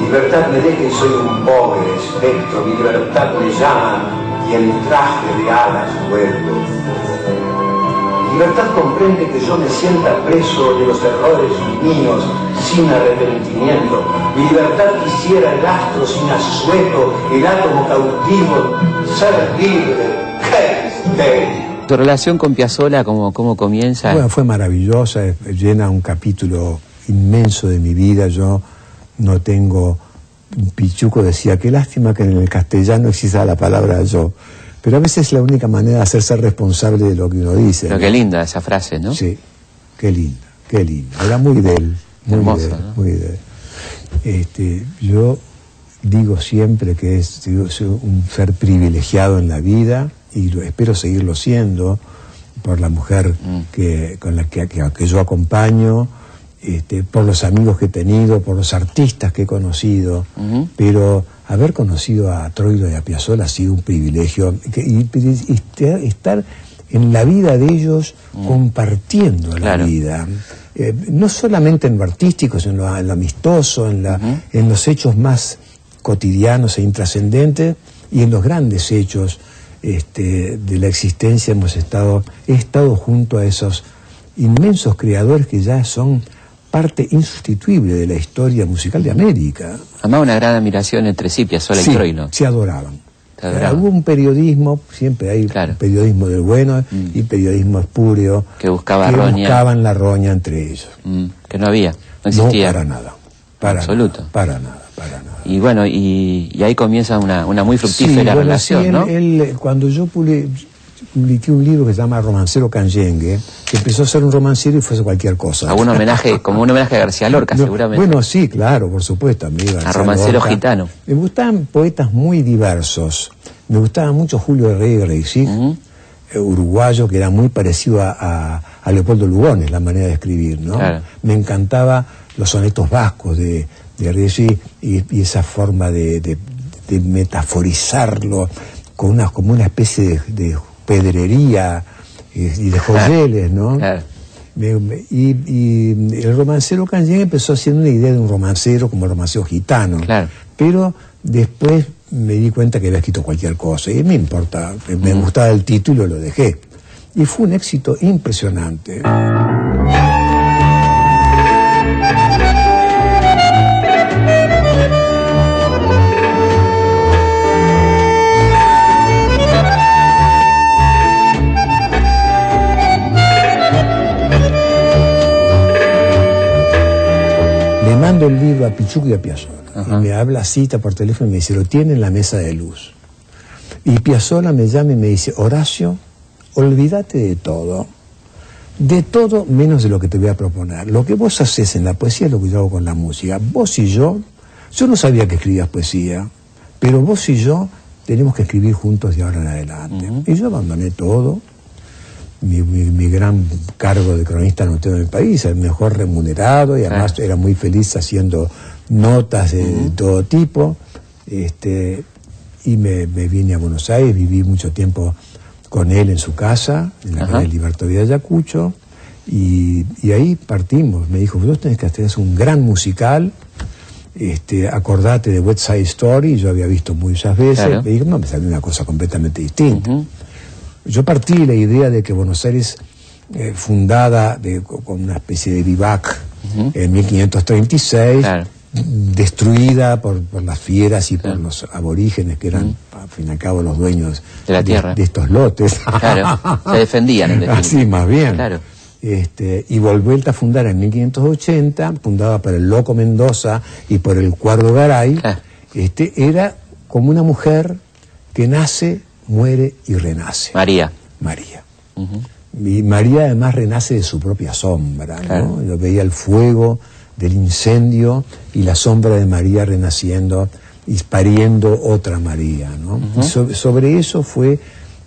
S7: Mi libertad me deja y soy un pobre espectro, mi libertad me llama y en traje de alas vuelvo. Mi libertad comprende que yo me sienta preso de los errores míos sin arrepentimiento. Mi libertad quisiera el astro sin asueto, el átomo cautivo, ser libre.
S1: Tu relación con Piazzolla, ¿cómo, cómo comienza?
S3: Bueno, fue maravillosa, llena un capítulo inmenso de mi vida. Yo no tengo. Pichuco decía, qué lástima que en el castellano exista la palabra yo. Pero a veces es la única manera de hacerse responsable de lo que uno dice.
S1: Pero
S3: ¿no?
S1: qué linda esa frase, ¿no?
S3: Sí, qué linda, qué linda. Era muy de él, muy
S1: Hermoso,
S3: de él,
S1: ¿no?
S3: muy de él. Este, yo digo siempre que es digo, soy un ser privilegiado en la vida y lo, espero seguirlo siendo por la mujer que, con la que, que- que yo acompaño, este, por los amigos que he tenido, por los artistas que he conocido, pero haber conocido a Troilo y a Piazzolla ha sido un privilegio y, y estar en la vida de ellos compartiendo la vida. Eh, no solamente en lo artístico, sino en lo, en lo amistoso, en, la, en los hechos más cotidianos e intrascendentes y en los grandes hechos este, de la existencia hemos estado, he estado junto a esos inmensos creadores que ya son parte insustituible de la historia musical de América.
S1: Además, una gran admiración entre sí, Piazzolla
S3: Sí,
S1: y Troilo.
S3: se adoraban.
S1: Se adoraban.
S3: Hubo un periodismo, siempre hay
S1: Claro. Mm.
S3: periodismo del bueno y periodismo espurio,
S1: Que buscaba
S3: que
S1: roña.
S3: buscaban la roña entre ellos.
S1: Mm, que no había, no existía.
S3: para nada. Para
S1: Absoluto.
S3: nada, para nada, para nada.
S1: Y bueno, y, y ahí comienza una, una muy fructífera
S3: Sí, bueno,
S1: relación,
S3: sí, él-
S1: ¿no?
S3: él, cuando yo publi- publiqué un libro que se llama Romancero Canyengue, que empezó a ser un romancero y fuese cualquier cosa.
S1: Algún homenaje, como un homenaje a García Lorca,
S3: No,
S1: seguramente.
S3: Bueno, sí, claro, por supuesto, amigo. García
S1: romancero
S3: Lorca.
S1: gitano.
S3: Me gustaban poetas muy diversos. Me gustaba mucho Julio Herrera sí,
S1: Ujú.
S3: eh, uruguayo, que era muy parecido a, a- a Leopoldo Lugones, la manera de escribir, ¿no?
S1: Claro.
S3: Me encantaba los sonetos vascos de, de y, y esa forma de, de- de metaforizarlo con una, como una especie de, de pedrería y de joyeles, ¿no?
S1: Claro.
S3: Y, y el romancero Canyen empezó haciendo una idea de un romancero como el romancero gitano.
S1: Claro.
S3: Pero después me di cuenta que había escrito cualquier cosa y me importa, me- me gustaba el título y lo dejé. Y fue un éxito impresionante. Mando el libro a Pichuco y a Piazzolla. Y me habla cita por teléfono y me dice, lo tiene en la mesa de luz. Y Piazzolla me llama y me dice, Horacio, olvídate de todo. De todo menos de lo que te voy a proponer. Lo que vos haces en la poesía es lo que yo hago con la música. Vos y yo, yo no sabía que escribías poesía, pero vos y yo tenemos que escribir juntos de ahora en adelante. Y yo abandoné todo, mi, mi- mi gran cargo de cronista notero en el país, el mejor remunerado y además era muy feliz haciendo notas de, de todo tipo. Este, y me, me vine a Buenos Aires, viví mucho tiempo con él en su casa, en la calle Libertad de Ayacucho, y, y ahí partimos. Me dijo, vos tenés que hacer un gran musical, este, acordate de West Side Story, yo había visto muchas veces,
S1: Claro.
S3: me dijo, no, me salió una cosa completamente distinta. Yo partí de la idea de que Buenos Aires, eh, fundada de- con una especie de vivac en 1536,
S1: Claro.
S3: destruida por, por las fieras y
S1: Claro.
S3: por los aborígenes que eran, al fin y al cabo, los dueños
S1: De la tierra.
S3: de estos lotes.
S1: Claro, se defendían, en.
S3: Así, más bien.
S1: Claro.
S3: Este, y vuelta a fundar en 1580, fundada por el Loco Mendoza y por el Cuardo Garay, este, era como una mujer que nace, muere y renace.
S1: María.
S3: María. Y María además renace de su propia sombra, ¿no? Yo veía el fuego del incendio y la sombra de María renaciendo y pariendo otra María, ¿no? Y so- sobre eso fue,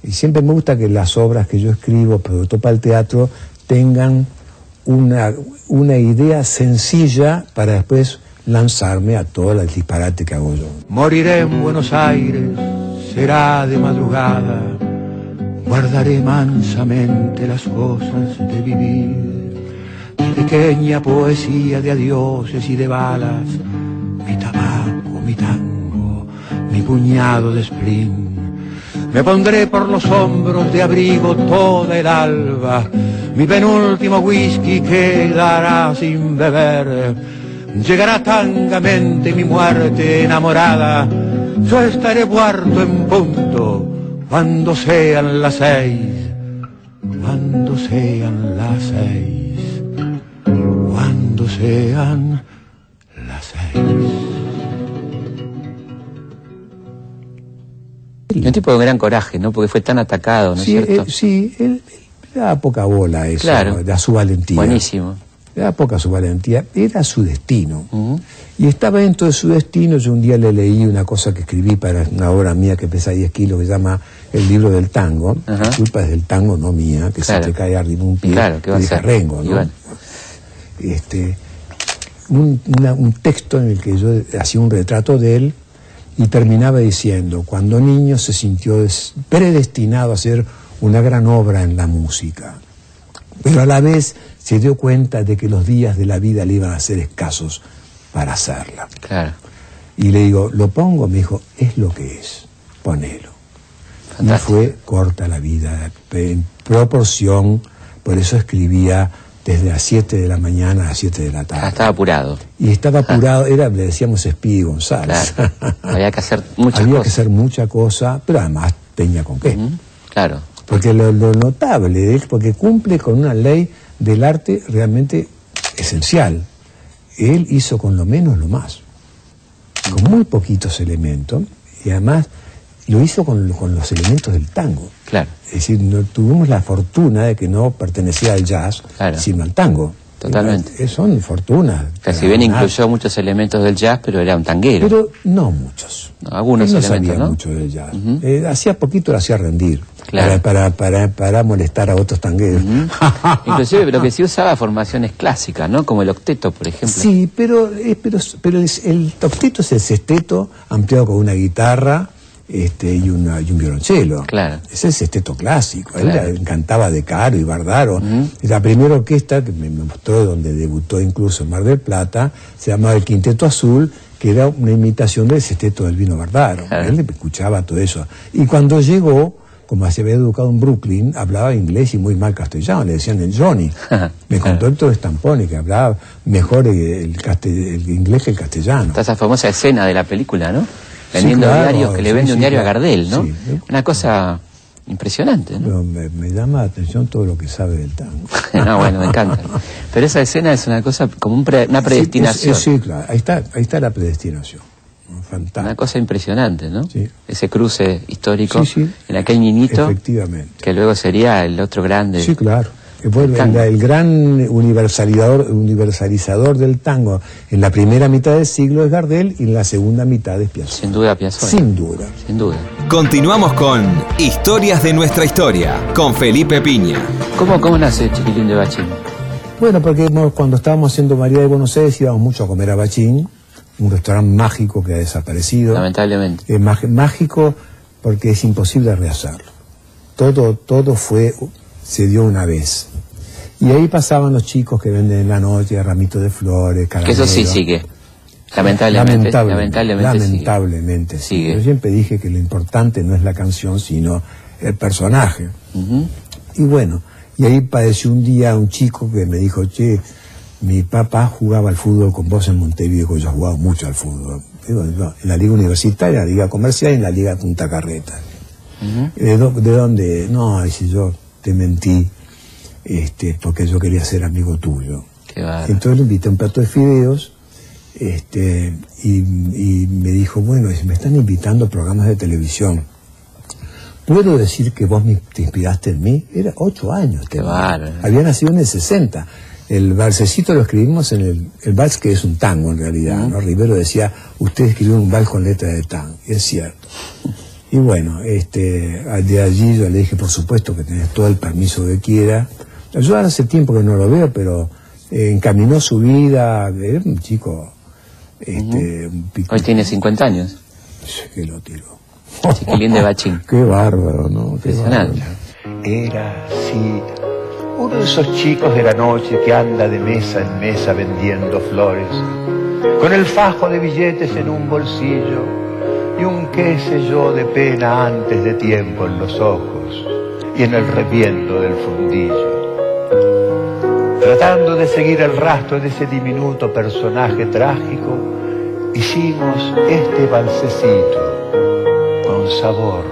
S3: y siempre me gusta que las obras que yo escribo, pero todo para el teatro, tengan una, una idea sencilla para después lanzarme a todo el disparate que hago yo.
S4: Moriré en Buenos Aires, será de madrugada. Guardaré mansamente las cosas de vivir. Pequeña poesía de adioses y de balas. Mi tabaco, mi tango, mi puñado de spleen. Me pondré por los hombros de abrigo toda el alba. Mi penúltimo whisky quedará sin beber. Llegará tangamente mi muerte enamorada. Yo estaré muerto en punto cuando sean las seis. Cuando sean las seis. Cuando sean las seis.
S1: Un tipo de gran coraje, ¿no? Porque fue tan atacado, ¿no es
S3: Sí,
S1: cierto?
S3: eh, sí, él, él da poca bola eso,
S1: Claro.
S3: a su valentía.
S1: Buenísimo.
S3: Era poca su valentía, era su destino. Y estaba dentro de su destino, yo un día le leí una cosa que escribí para una obra mía que pesa 10 kilos, que se llama El libro del tango. La culpa es del tango, no mía, que
S1: Claro.
S3: se te cae arriba un pie.
S1: Claro, ¿qué va a
S3: y
S1: hacer?
S3: Rengo, ¿no? Este, un, una- un texto en el que yo hacía un retrato de él y terminaba diciendo, cuando niño se sintió des- predestinado a hacer una gran obra en la música, pero a la vez se dio cuenta de que los días de la vida le iban a ser escasos para hacerla.
S1: Claro.
S3: Y le digo, ¿lo pongo? Me dijo, es lo que es, ponelo. Y
S1: Fantástico.
S3: fue corta la vida, en proporción, por eso escribía desde las 7 de la mañana a las 7 de la tarde.
S1: Ah, estaba apurado.
S3: Y estaba apurado, era, le decíamos Espí González.
S1: Claro. Había que hacer muchas
S3: Había que hacer mucha cosa, pero además tenía con qué.
S1: Claro.
S3: Porque lo, lo notable él, porque cumple con una ley del arte realmente esencial. Él hizo con lo menos lo más, con muy poquitos elementos, y además lo hizo con, con los elementos del tango.
S1: Claro.
S3: Es decir, no, tuvimos la fortuna de que no pertenecía al jazz,
S1: Claro.
S3: sino al tango.
S1: Totalmente.
S3: Eh, Son fortunas.
S1: O si bien incluyó muchos elementos del jazz, pero era un tanguero.
S3: Pero no muchos.
S1: No, algunos
S3: Él no
S1: elementos,
S3: sabía
S1: ¿no?
S3: mucho del jazz.
S1: Ujú.
S3: Eh, hacía poquito lo hacía rendir.
S1: Claro.
S3: Para, para, para, para molestar a otros tangueros.
S1: Inclusive, pero que sí usaba formaciones clásicas, ¿no? Como el octeto, por ejemplo.
S3: Sí, pero, eh, pero, pero el, el octeto es el sexteto ampliado con una guitarra este, y, una, y un violonchelo.
S1: Claro.
S3: Es el sexteto clásico. A él
S1: Claro.
S3: le encantaba De Caro y Bardaro.
S1: Ujú.
S3: La primera orquesta que me, mostró, donde debutó incluso en Mar del Plata, se llamaba el Quinteto Azul, que era una imitación del sexteto del vino Bardaro.
S1: Claro.
S3: Él escuchaba todo eso. Y cuando llegó, como se había educado en Brooklyn, hablaba inglés y muy mal castellano, le decían el Johnny. Me contó Héctor Stamponi que hablaba mejor el, caste- el inglés que el castellano.
S1: Está esa famosa escena de la película, ¿no? Vendiendo
S3: claro,
S1: diarios, que le
S3: sí,
S1: vende un
S3: sí,
S1: diario a
S3: claro.
S1: Gardel, ¿no?
S3: Sí.
S1: Una cosa impresionante, ¿no?
S3: Pero me, me llama la atención todo lo que sabe del tango.
S1: no, bueno, me encanta. Pero esa escena es una cosa como un pre- una predestinación.
S3: Sí, sí, claro. Ahí está, ahí está la predestinación. Fantástico.
S1: Una cosa impresionante, ¿no?
S3: Sí.
S1: Ese cruce histórico
S3: Sí, sí.
S1: en aquel niñito
S3: Efectivamente.
S1: que luego sería el otro grande.
S3: Sí, claro. Fue el, gran universalizador, universalizador del tango en la primera mitad del siglo es Gardel y en la segunda mitad es Piazzolla.
S1: Sin duda, Piazzolla.
S3: Sin duda.
S1: Sin duda.
S5: Continuamos con Historias de nuestra historia con Felipe Piña.
S1: ¿Cómo, cómo nace Chiquilín de Bachín?
S3: Bueno, porque cuando estábamos haciendo María de Buenos Aires íbamos mucho a comer a Bachín, un restaurante mágico que ha desaparecido.
S1: Lamentablemente.
S3: Eh, mágico porque es imposible rehacerlo. Todo, todo fue, se dio una vez. Y ahí pasaban los chicos que venden en la noche ramitos de flores,
S1: Que eso sí
S3: caramelos.
S1: sigue. Lamentablemente.
S3: Lamentable-
S1: lamentablemente, sigue.
S3: lamentablemente.
S1: Sigue.
S3: Yo siempre dije que lo importante no es la canción, sino el personaje. Y bueno, y ahí padeció un día un chico que me dijo, che, mi papá jugaba al fútbol con vos en Montevideo, yo he jugado mucho al fútbol. En la liga universitaria, en la liga comercial y en la liga Punta Carreta. ¿De, dó- de dónde? No, si yo te mentí, este, porque yo quería ser amigo tuyo.
S1: Qué.
S3: Entonces le invité a un plato de fideos este, y, y me dijo, bueno, me están invitando a programas de televisión, ¿puedo decir que vos me, te inspiraste en mí? Era ocho años.
S1: Qué.
S3: Había nacido en el 60. El valsecito lo escribimos en el, el vals que es un tango en realidad. ¿no? Rivero decía, usted escribió un vals con letra de tango. Y es cierto. Y bueno, este, de allí yo le dije, por supuesto que tenés todo el permiso que quiera. Yo hace tiempo que no lo veo, pero eh, encaminó su vida, era un chico, este, un pico-
S1: Hoy tiene 50 años.
S3: que lo tiró.
S1: Chiquilín de Bachín.
S3: Qué bárbaro, ¿no? Qué bárbaro.
S7: Era, sí, uno de esos chicos de la noche que anda de mesa en mesa vendiendo flores, con el fajo de billetes en un bolsillo y un qué sé yo de pena antes de tiempo en los ojos y en el reviento del fundillo. Tratando de seguir el rastro de ese diminuto personaje trágico, hicimos este balsecito con sabor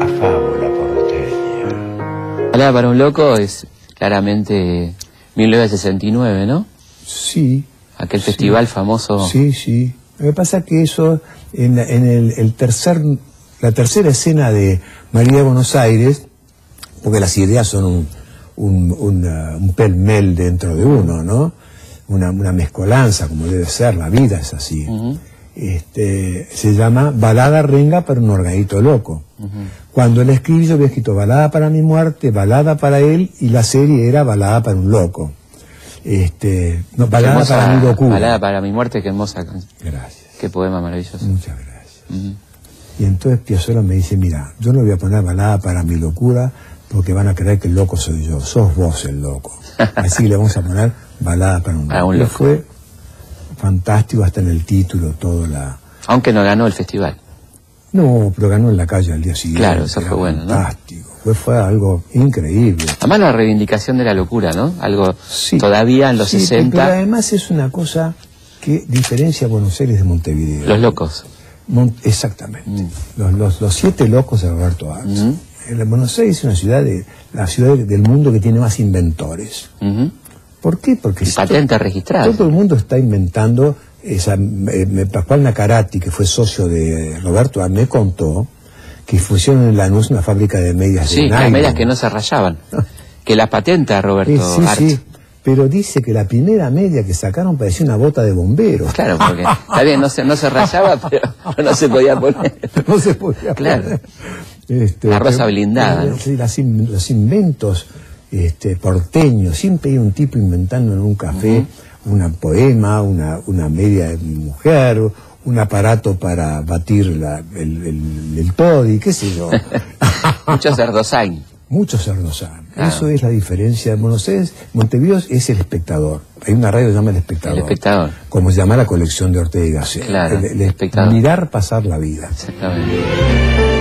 S7: a fábula porteña.
S1: Palabra para un loco es claramente 1969, ¿no?
S3: Sí.
S1: Aquel
S3: Sí.
S1: festival famoso.
S3: Sí, sí. Lo que pasa es que eso, en, la- en el, el tercer, la tercera escena de María de Buenos Aires, porque las ideas son un, un, una- un pelmel dentro de uno, ¿no? Una, una mezcolanza, como debe ser, la vida es así. este, se llama Balada Renga para un orgadito loco. Cuando él escribí, yo había escrito Balada para mi muerte, Balada para él, y la serie era Balada para un loco. Este, no, Balada
S1: hermosa
S3: para mi locura.
S1: Balada para mi muerte, qué hermosa.
S3: Gracias.
S1: Qué poema maravilloso.
S3: Muchas gracias. Y entonces Piazzolla me dice, mira, yo no voy a poner balada para mi locura porque van a creer que el loco soy yo, sos vos el loco. Así que le vamos a poner balada para un
S1: un loco.
S3: fue fantástico hasta en el título, todo la...
S1: Aunque no ganó el festival.
S3: No, pero ganó en la calle al día siguiente.
S1: Claro, eso fue bueno, ¿no?
S3: Fantástico, fue, fue algo increíble.
S1: Además la reivindicación de la locura, ¿no? Algo
S3: Sí.
S1: todavía en los
S3: Sí,
S1: 60,
S3: Pero además es una cosa que diferencia a Buenos Aires de Montevideo.
S1: los locos.
S3: Mon- Exactamente.
S1: Mm.
S3: Los, los- los siete locos de Roberto Arts.
S1: Mm.
S3: Buenos Aires es una ciudad de, la ciudad del mundo que tiene más inventores. ¿Por qué? Porque to-
S1: registradas.
S3: todo el mundo está inventando. Esa, eh, Pascual Nacarati, que fue socio de Roberto me contó que pusieron en Lanús una fábrica de medias de
S1: Sí, las
S3: nylon.
S1: medias que no se rayaban. Que la patenta
S3: Eh,
S1: Roberto
S3: sí,
S1: Art.
S3: sí. Pero dice que la primera media que sacaron parecía una bota de bombero.
S1: Claro, porque está bien, no se, no se rayaba, pero, no se podía poner.
S3: no se podía
S1: Claro.
S3: Este,
S1: La blindada,
S3: eh, los inventos este, porteños. Siempre hay un tipo inventando en un café un poema, una, una media de mujer, un aparato para batir la- el, el, el podi, qué sé yo.
S1: Muchos cerdosain.
S3: Muchos cerdosanos.
S1: Claro.
S3: Eso es la diferencia. Buenos Aires, Montevideo es el espectador. Hay una radio que se llama El Espectador.
S1: El Espectador.
S3: Como se llama la colección de Ortega y Gasset.
S1: Claro,
S3: El- el
S1: El Espectador.
S3: Mirar pasar la vida.
S1: Exactamente.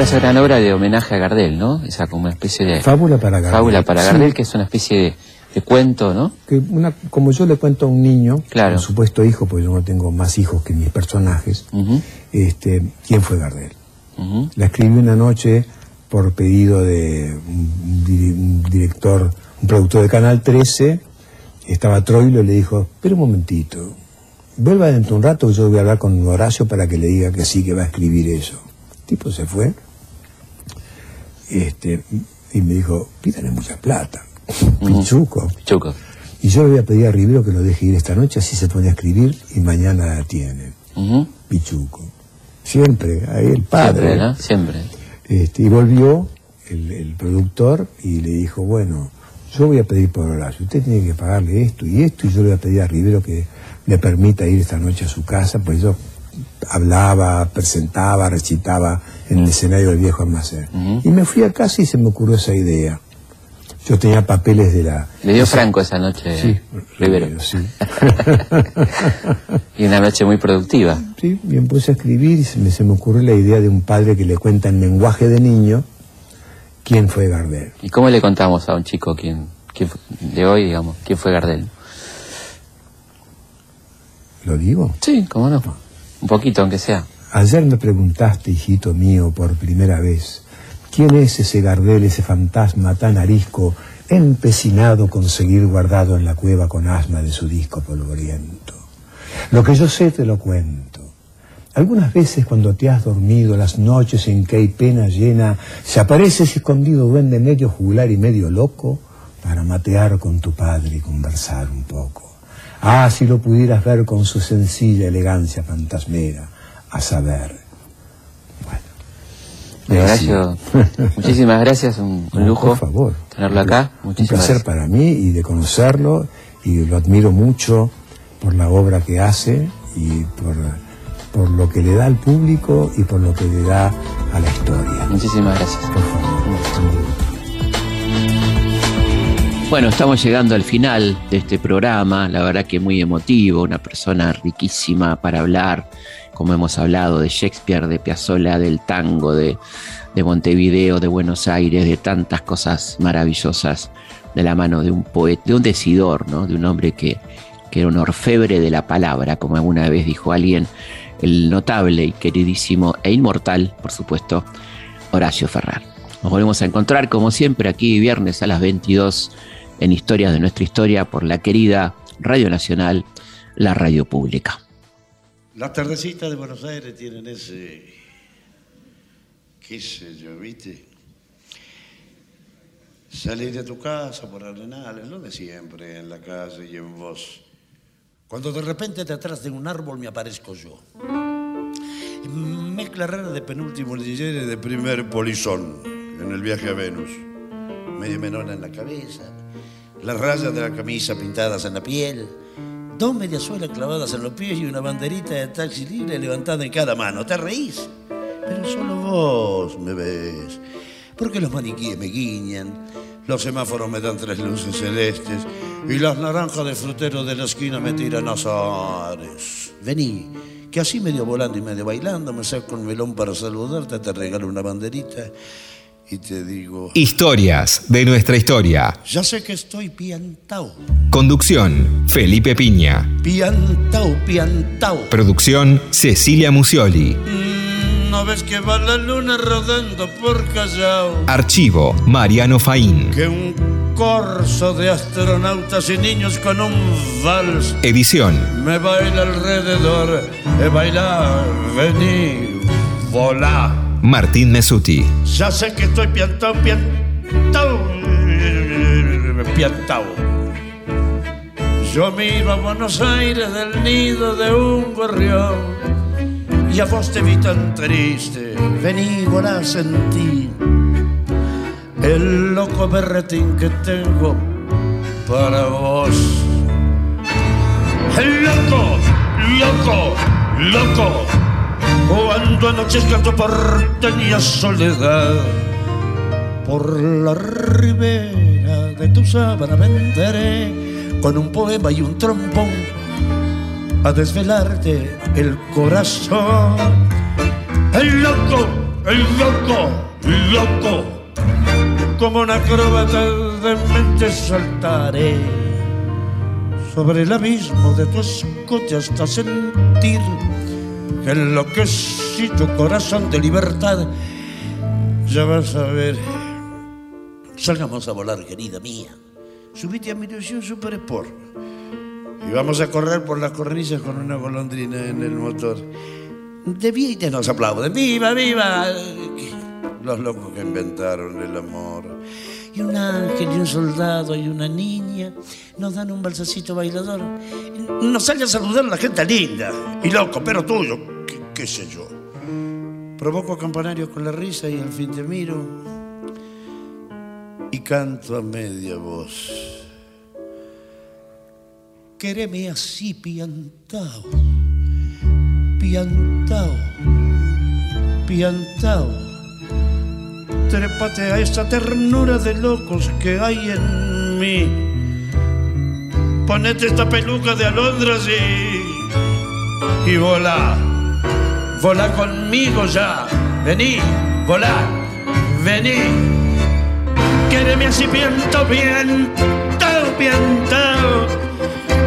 S1: Esa gran obra de homenaje a Gardel, ¿no? Esa como una especie de
S3: Fábula para Gardel.
S1: fábula para
S3: Sí.
S1: Gardel, que es una especie de, de cuento, ¿no?
S3: que una, como yo le cuento a un niño,
S1: Claro.
S3: un supuesto hijo, porque yo no tengo más hijos que mis personajes, este, ¿quién fue Gardel? La escribí una noche por pedido de un, di- un director, un productor de Canal 13, estaba Troilo y le dijo, espera un momentito, vuelva dentro de un rato yo voy a hablar con Horacio para que le diga que sí, que va a escribir eso. Tipo se fue este, y me dijo, pídale mucha plata, pichuco.
S1: Chuco.
S3: Y yo le voy a pedir a Rivero que lo deje ir esta noche, así se pone a escribir y mañana la tiene. Pichuco. Siempre, ahí el padre.
S1: Siempre, ¿no? Siempre.
S3: Este, y volvió el, el productor y le dijo, bueno, yo voy a pedir por Horacio, usted tiene que pagarle esto y esto, y yo le voy a pedir a Rivero que le permita ir esta noche a su casa, pues yo hablaba, presentaba, recitaba en el escenario del viejo almacén. Y me fui a casa y se me ocurrió esa idea. Yo tenía papeles de la...
S1: Le dio Franco esa noche,
S3: Sí,
S1: Rivero.
S3: sí.
S1: Y una noche muy productiva.
S3: Sí, y empecé a escribir y se me, se me ocurrió la idea de un padre que le cuenta en lenguaje de niño quién fue Gardel.
S1: ¿Y cómo le contamos a un chico quién, quién de hoy, digamos, quién fue Gardel?
S3: ¿Lo digo?
S1: Sí, cómo no. Un poquito, aunque sea.
S3: Ayer me preguntaste, hijito mío, por primera vez, ¿quién es ese Gardel, ese fantasma tan arisco, empecinado con seguir guardado en la cueva con asma de su disco polvoriento? Lo que yo sé te lo cuento. Algunas veces cuando te has dormido, las noches en que hay pena llena, se aparece escondido duende medio jugular y medio loco para matear con tu padre y conversar un poco. Ah, si lo pudieras ver con su sencilla elegancia fantasmera, a saber. Bueno.
S1: Horacio, muchísimas gracias, un, un lujo
S3: Por favor.
S1: tenerlo acá.
S3: Un
S1: Muchísimas
S3: placer
S1: gracias.
S3: para mí y de conocerlo y lo admiro mucho por la obra que hace y por, por lo que le da al público y por lo que le da a la historia.
S1: Muchísimas gracias.
S3: Por favor.
S6: Bueno, estamos llegando al final de este programa, la verdad que muy emotivo, una persona riquísima para hablar, como hemos hablado de Shakespeare, de Piazzolla, del tango, de, de Montevideo, de Buenos Aires, de tantas cosas maravillosas de la mano de un poeta, de un decidor, ¿no? de un hombre que, que era un orfebre de la palabra, como alguna vez dijo alguien, el notable y queridísimo e inmortal, por supuesto, Horacio Ferrar. Nos volvemos a encontrar como siempre aquí viernes a las 22 en Historias de nuestra historia por la querida Radio Nacional, la radio pública.
S8: Las tardecitas de Buenos Aires tienen ese, qué sé yo, ¿viste? Salir de tu casa por arenales, lo de siempre, en la calle y en vos. Cuando de repente detrás de un árbol me aparezco yo. Mezcla rara de penúltimo y de primer polizón en el viaje a Venus. Medio menona en la cabeza, las rayas de la camisa pintadas en la piel, dos mediasuelas clavadas en los pies y una banderita de taxi libre levantada en cada mano. ¿Te reís? Pero solo vos me ves. Porque los maniquíes me guiñan, los semáforos me dan tres luces celestes y las naranjas de frutero de la esquina me tiran azares. Vení, que así medio volando y medio bailando me saco un melón para saludarte, te regalo una banderita y te digo...
S5: Historias de nuestra historia.
S8: Ya sé que estoy piantao.
S5: Conducción, Felipe Piña.
S8: Piantao, piantao.
S5: Producción, Cecilia Musioli.
S8: Mm, ¿No ves que va la luna rodando por Callao?
S5: Archivo, Mariano Faín.
S8: Que un corso de astronautas y niños con un vals
S5: Edición,
S8: me baila alrededor. He bailar, vení, volá.
S5: Martín Mesuti.
S8: Ya sé que estoy piantao, piantao, piantao. Yo me iba a Buenos Aires del nido de un gorrión y a vos te vi tan triste. Vení, volá, sentí el loco berretín que tengo para vos. El loco, loco, loco. Cuando anochezca tu porteña soledad, por la ribera de tu sábana vendré con un poema y un trombón a desvelarte el corazón. El loco, el loco, loco, como una acróbata de mente saltaré sobre el abismo de tu escote hasta sentir que enloquecido corazón de libertad. Ya vas a ver. Salgamos a volar, querida mía. Subite a mi ilusión Super Sport. Y vamos a correr por las cornisas con una golondrina en el motor. De vida nos aplauden. ¡Viva, viva! Los locos que inventaron el amor. Y un ángel y un soldado y una niña nos dan un balsacito bailador. Nos sale a saludar a la gente linda y loco, pero tuyo, qué, qué sé yo. Provoco campanarios con la risa y al fin te miro y canto a media voz. Quéreme así piantao, piantao, piantao. Trépate a esa ternura de locos que hay en mí. Ponete esta peluca de alondras y, y volá. Volá conmigo ya. Vení, volá, vení. Quéreme así piento, piantao, piantao.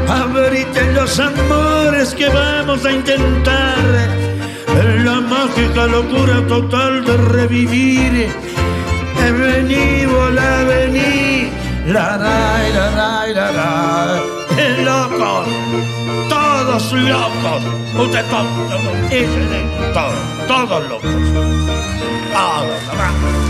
S8: Abrite los amores que vamos a intentar. La mágica locura total de revivir. Vení, volá, vení. La, la, la, la, la. Eh, Locos, todos locos. Usted todos, todos, todos, todos locos. Todos, todos.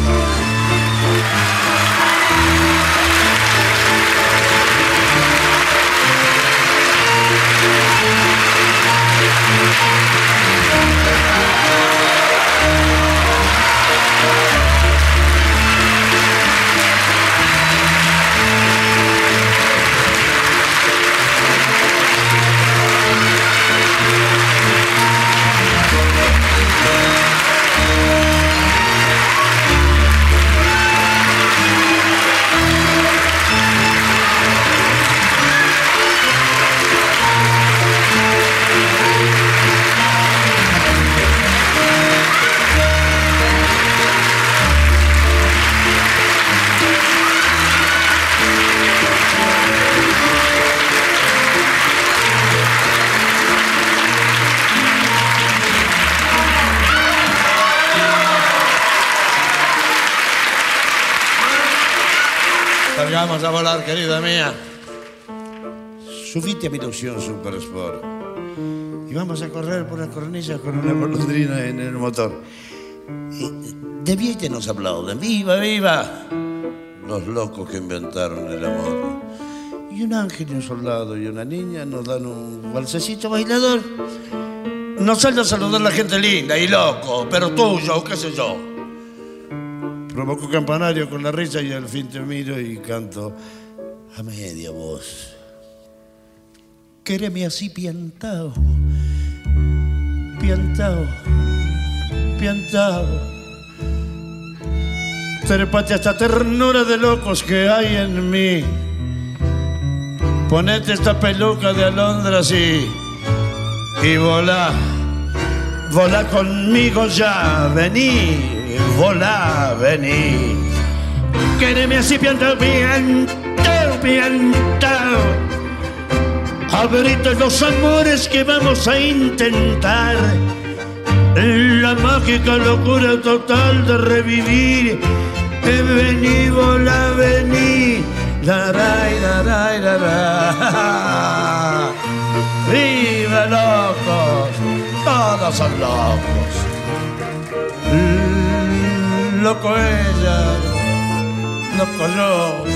S8: Vamos a volar, querida mía. Subite a mi ilusión Super Sport. Y vamos a correr por las cornillas con una golondrina en el motor. Y de Viete nos aplauden. ¡Viva, viva! Los locos que inventaron el amor. Y un ángel y un soldado y una niña nos dan un balsecito bailador. Nos sale a saludar la gente linda y loco, pero tuyo, qué sé yo. Provoco campanario con la risa y al fin te miro y canto a media voz. Quéreme así piantao, piantao, piantao. Trepate a esta ternura de locos que hay en mí. Ponete esta peluca de alondras y, y volá. Volá conmigo ya, vení, volá, vení. Quéreme así piantao, piantao, piantao. Abrite los amores que vamos a intentar. La mágica locura total de revivir. Vení, volá, vení. Daray, daray, daray. ¡Viva locos! Todos son locos. Loco ella, loco yo.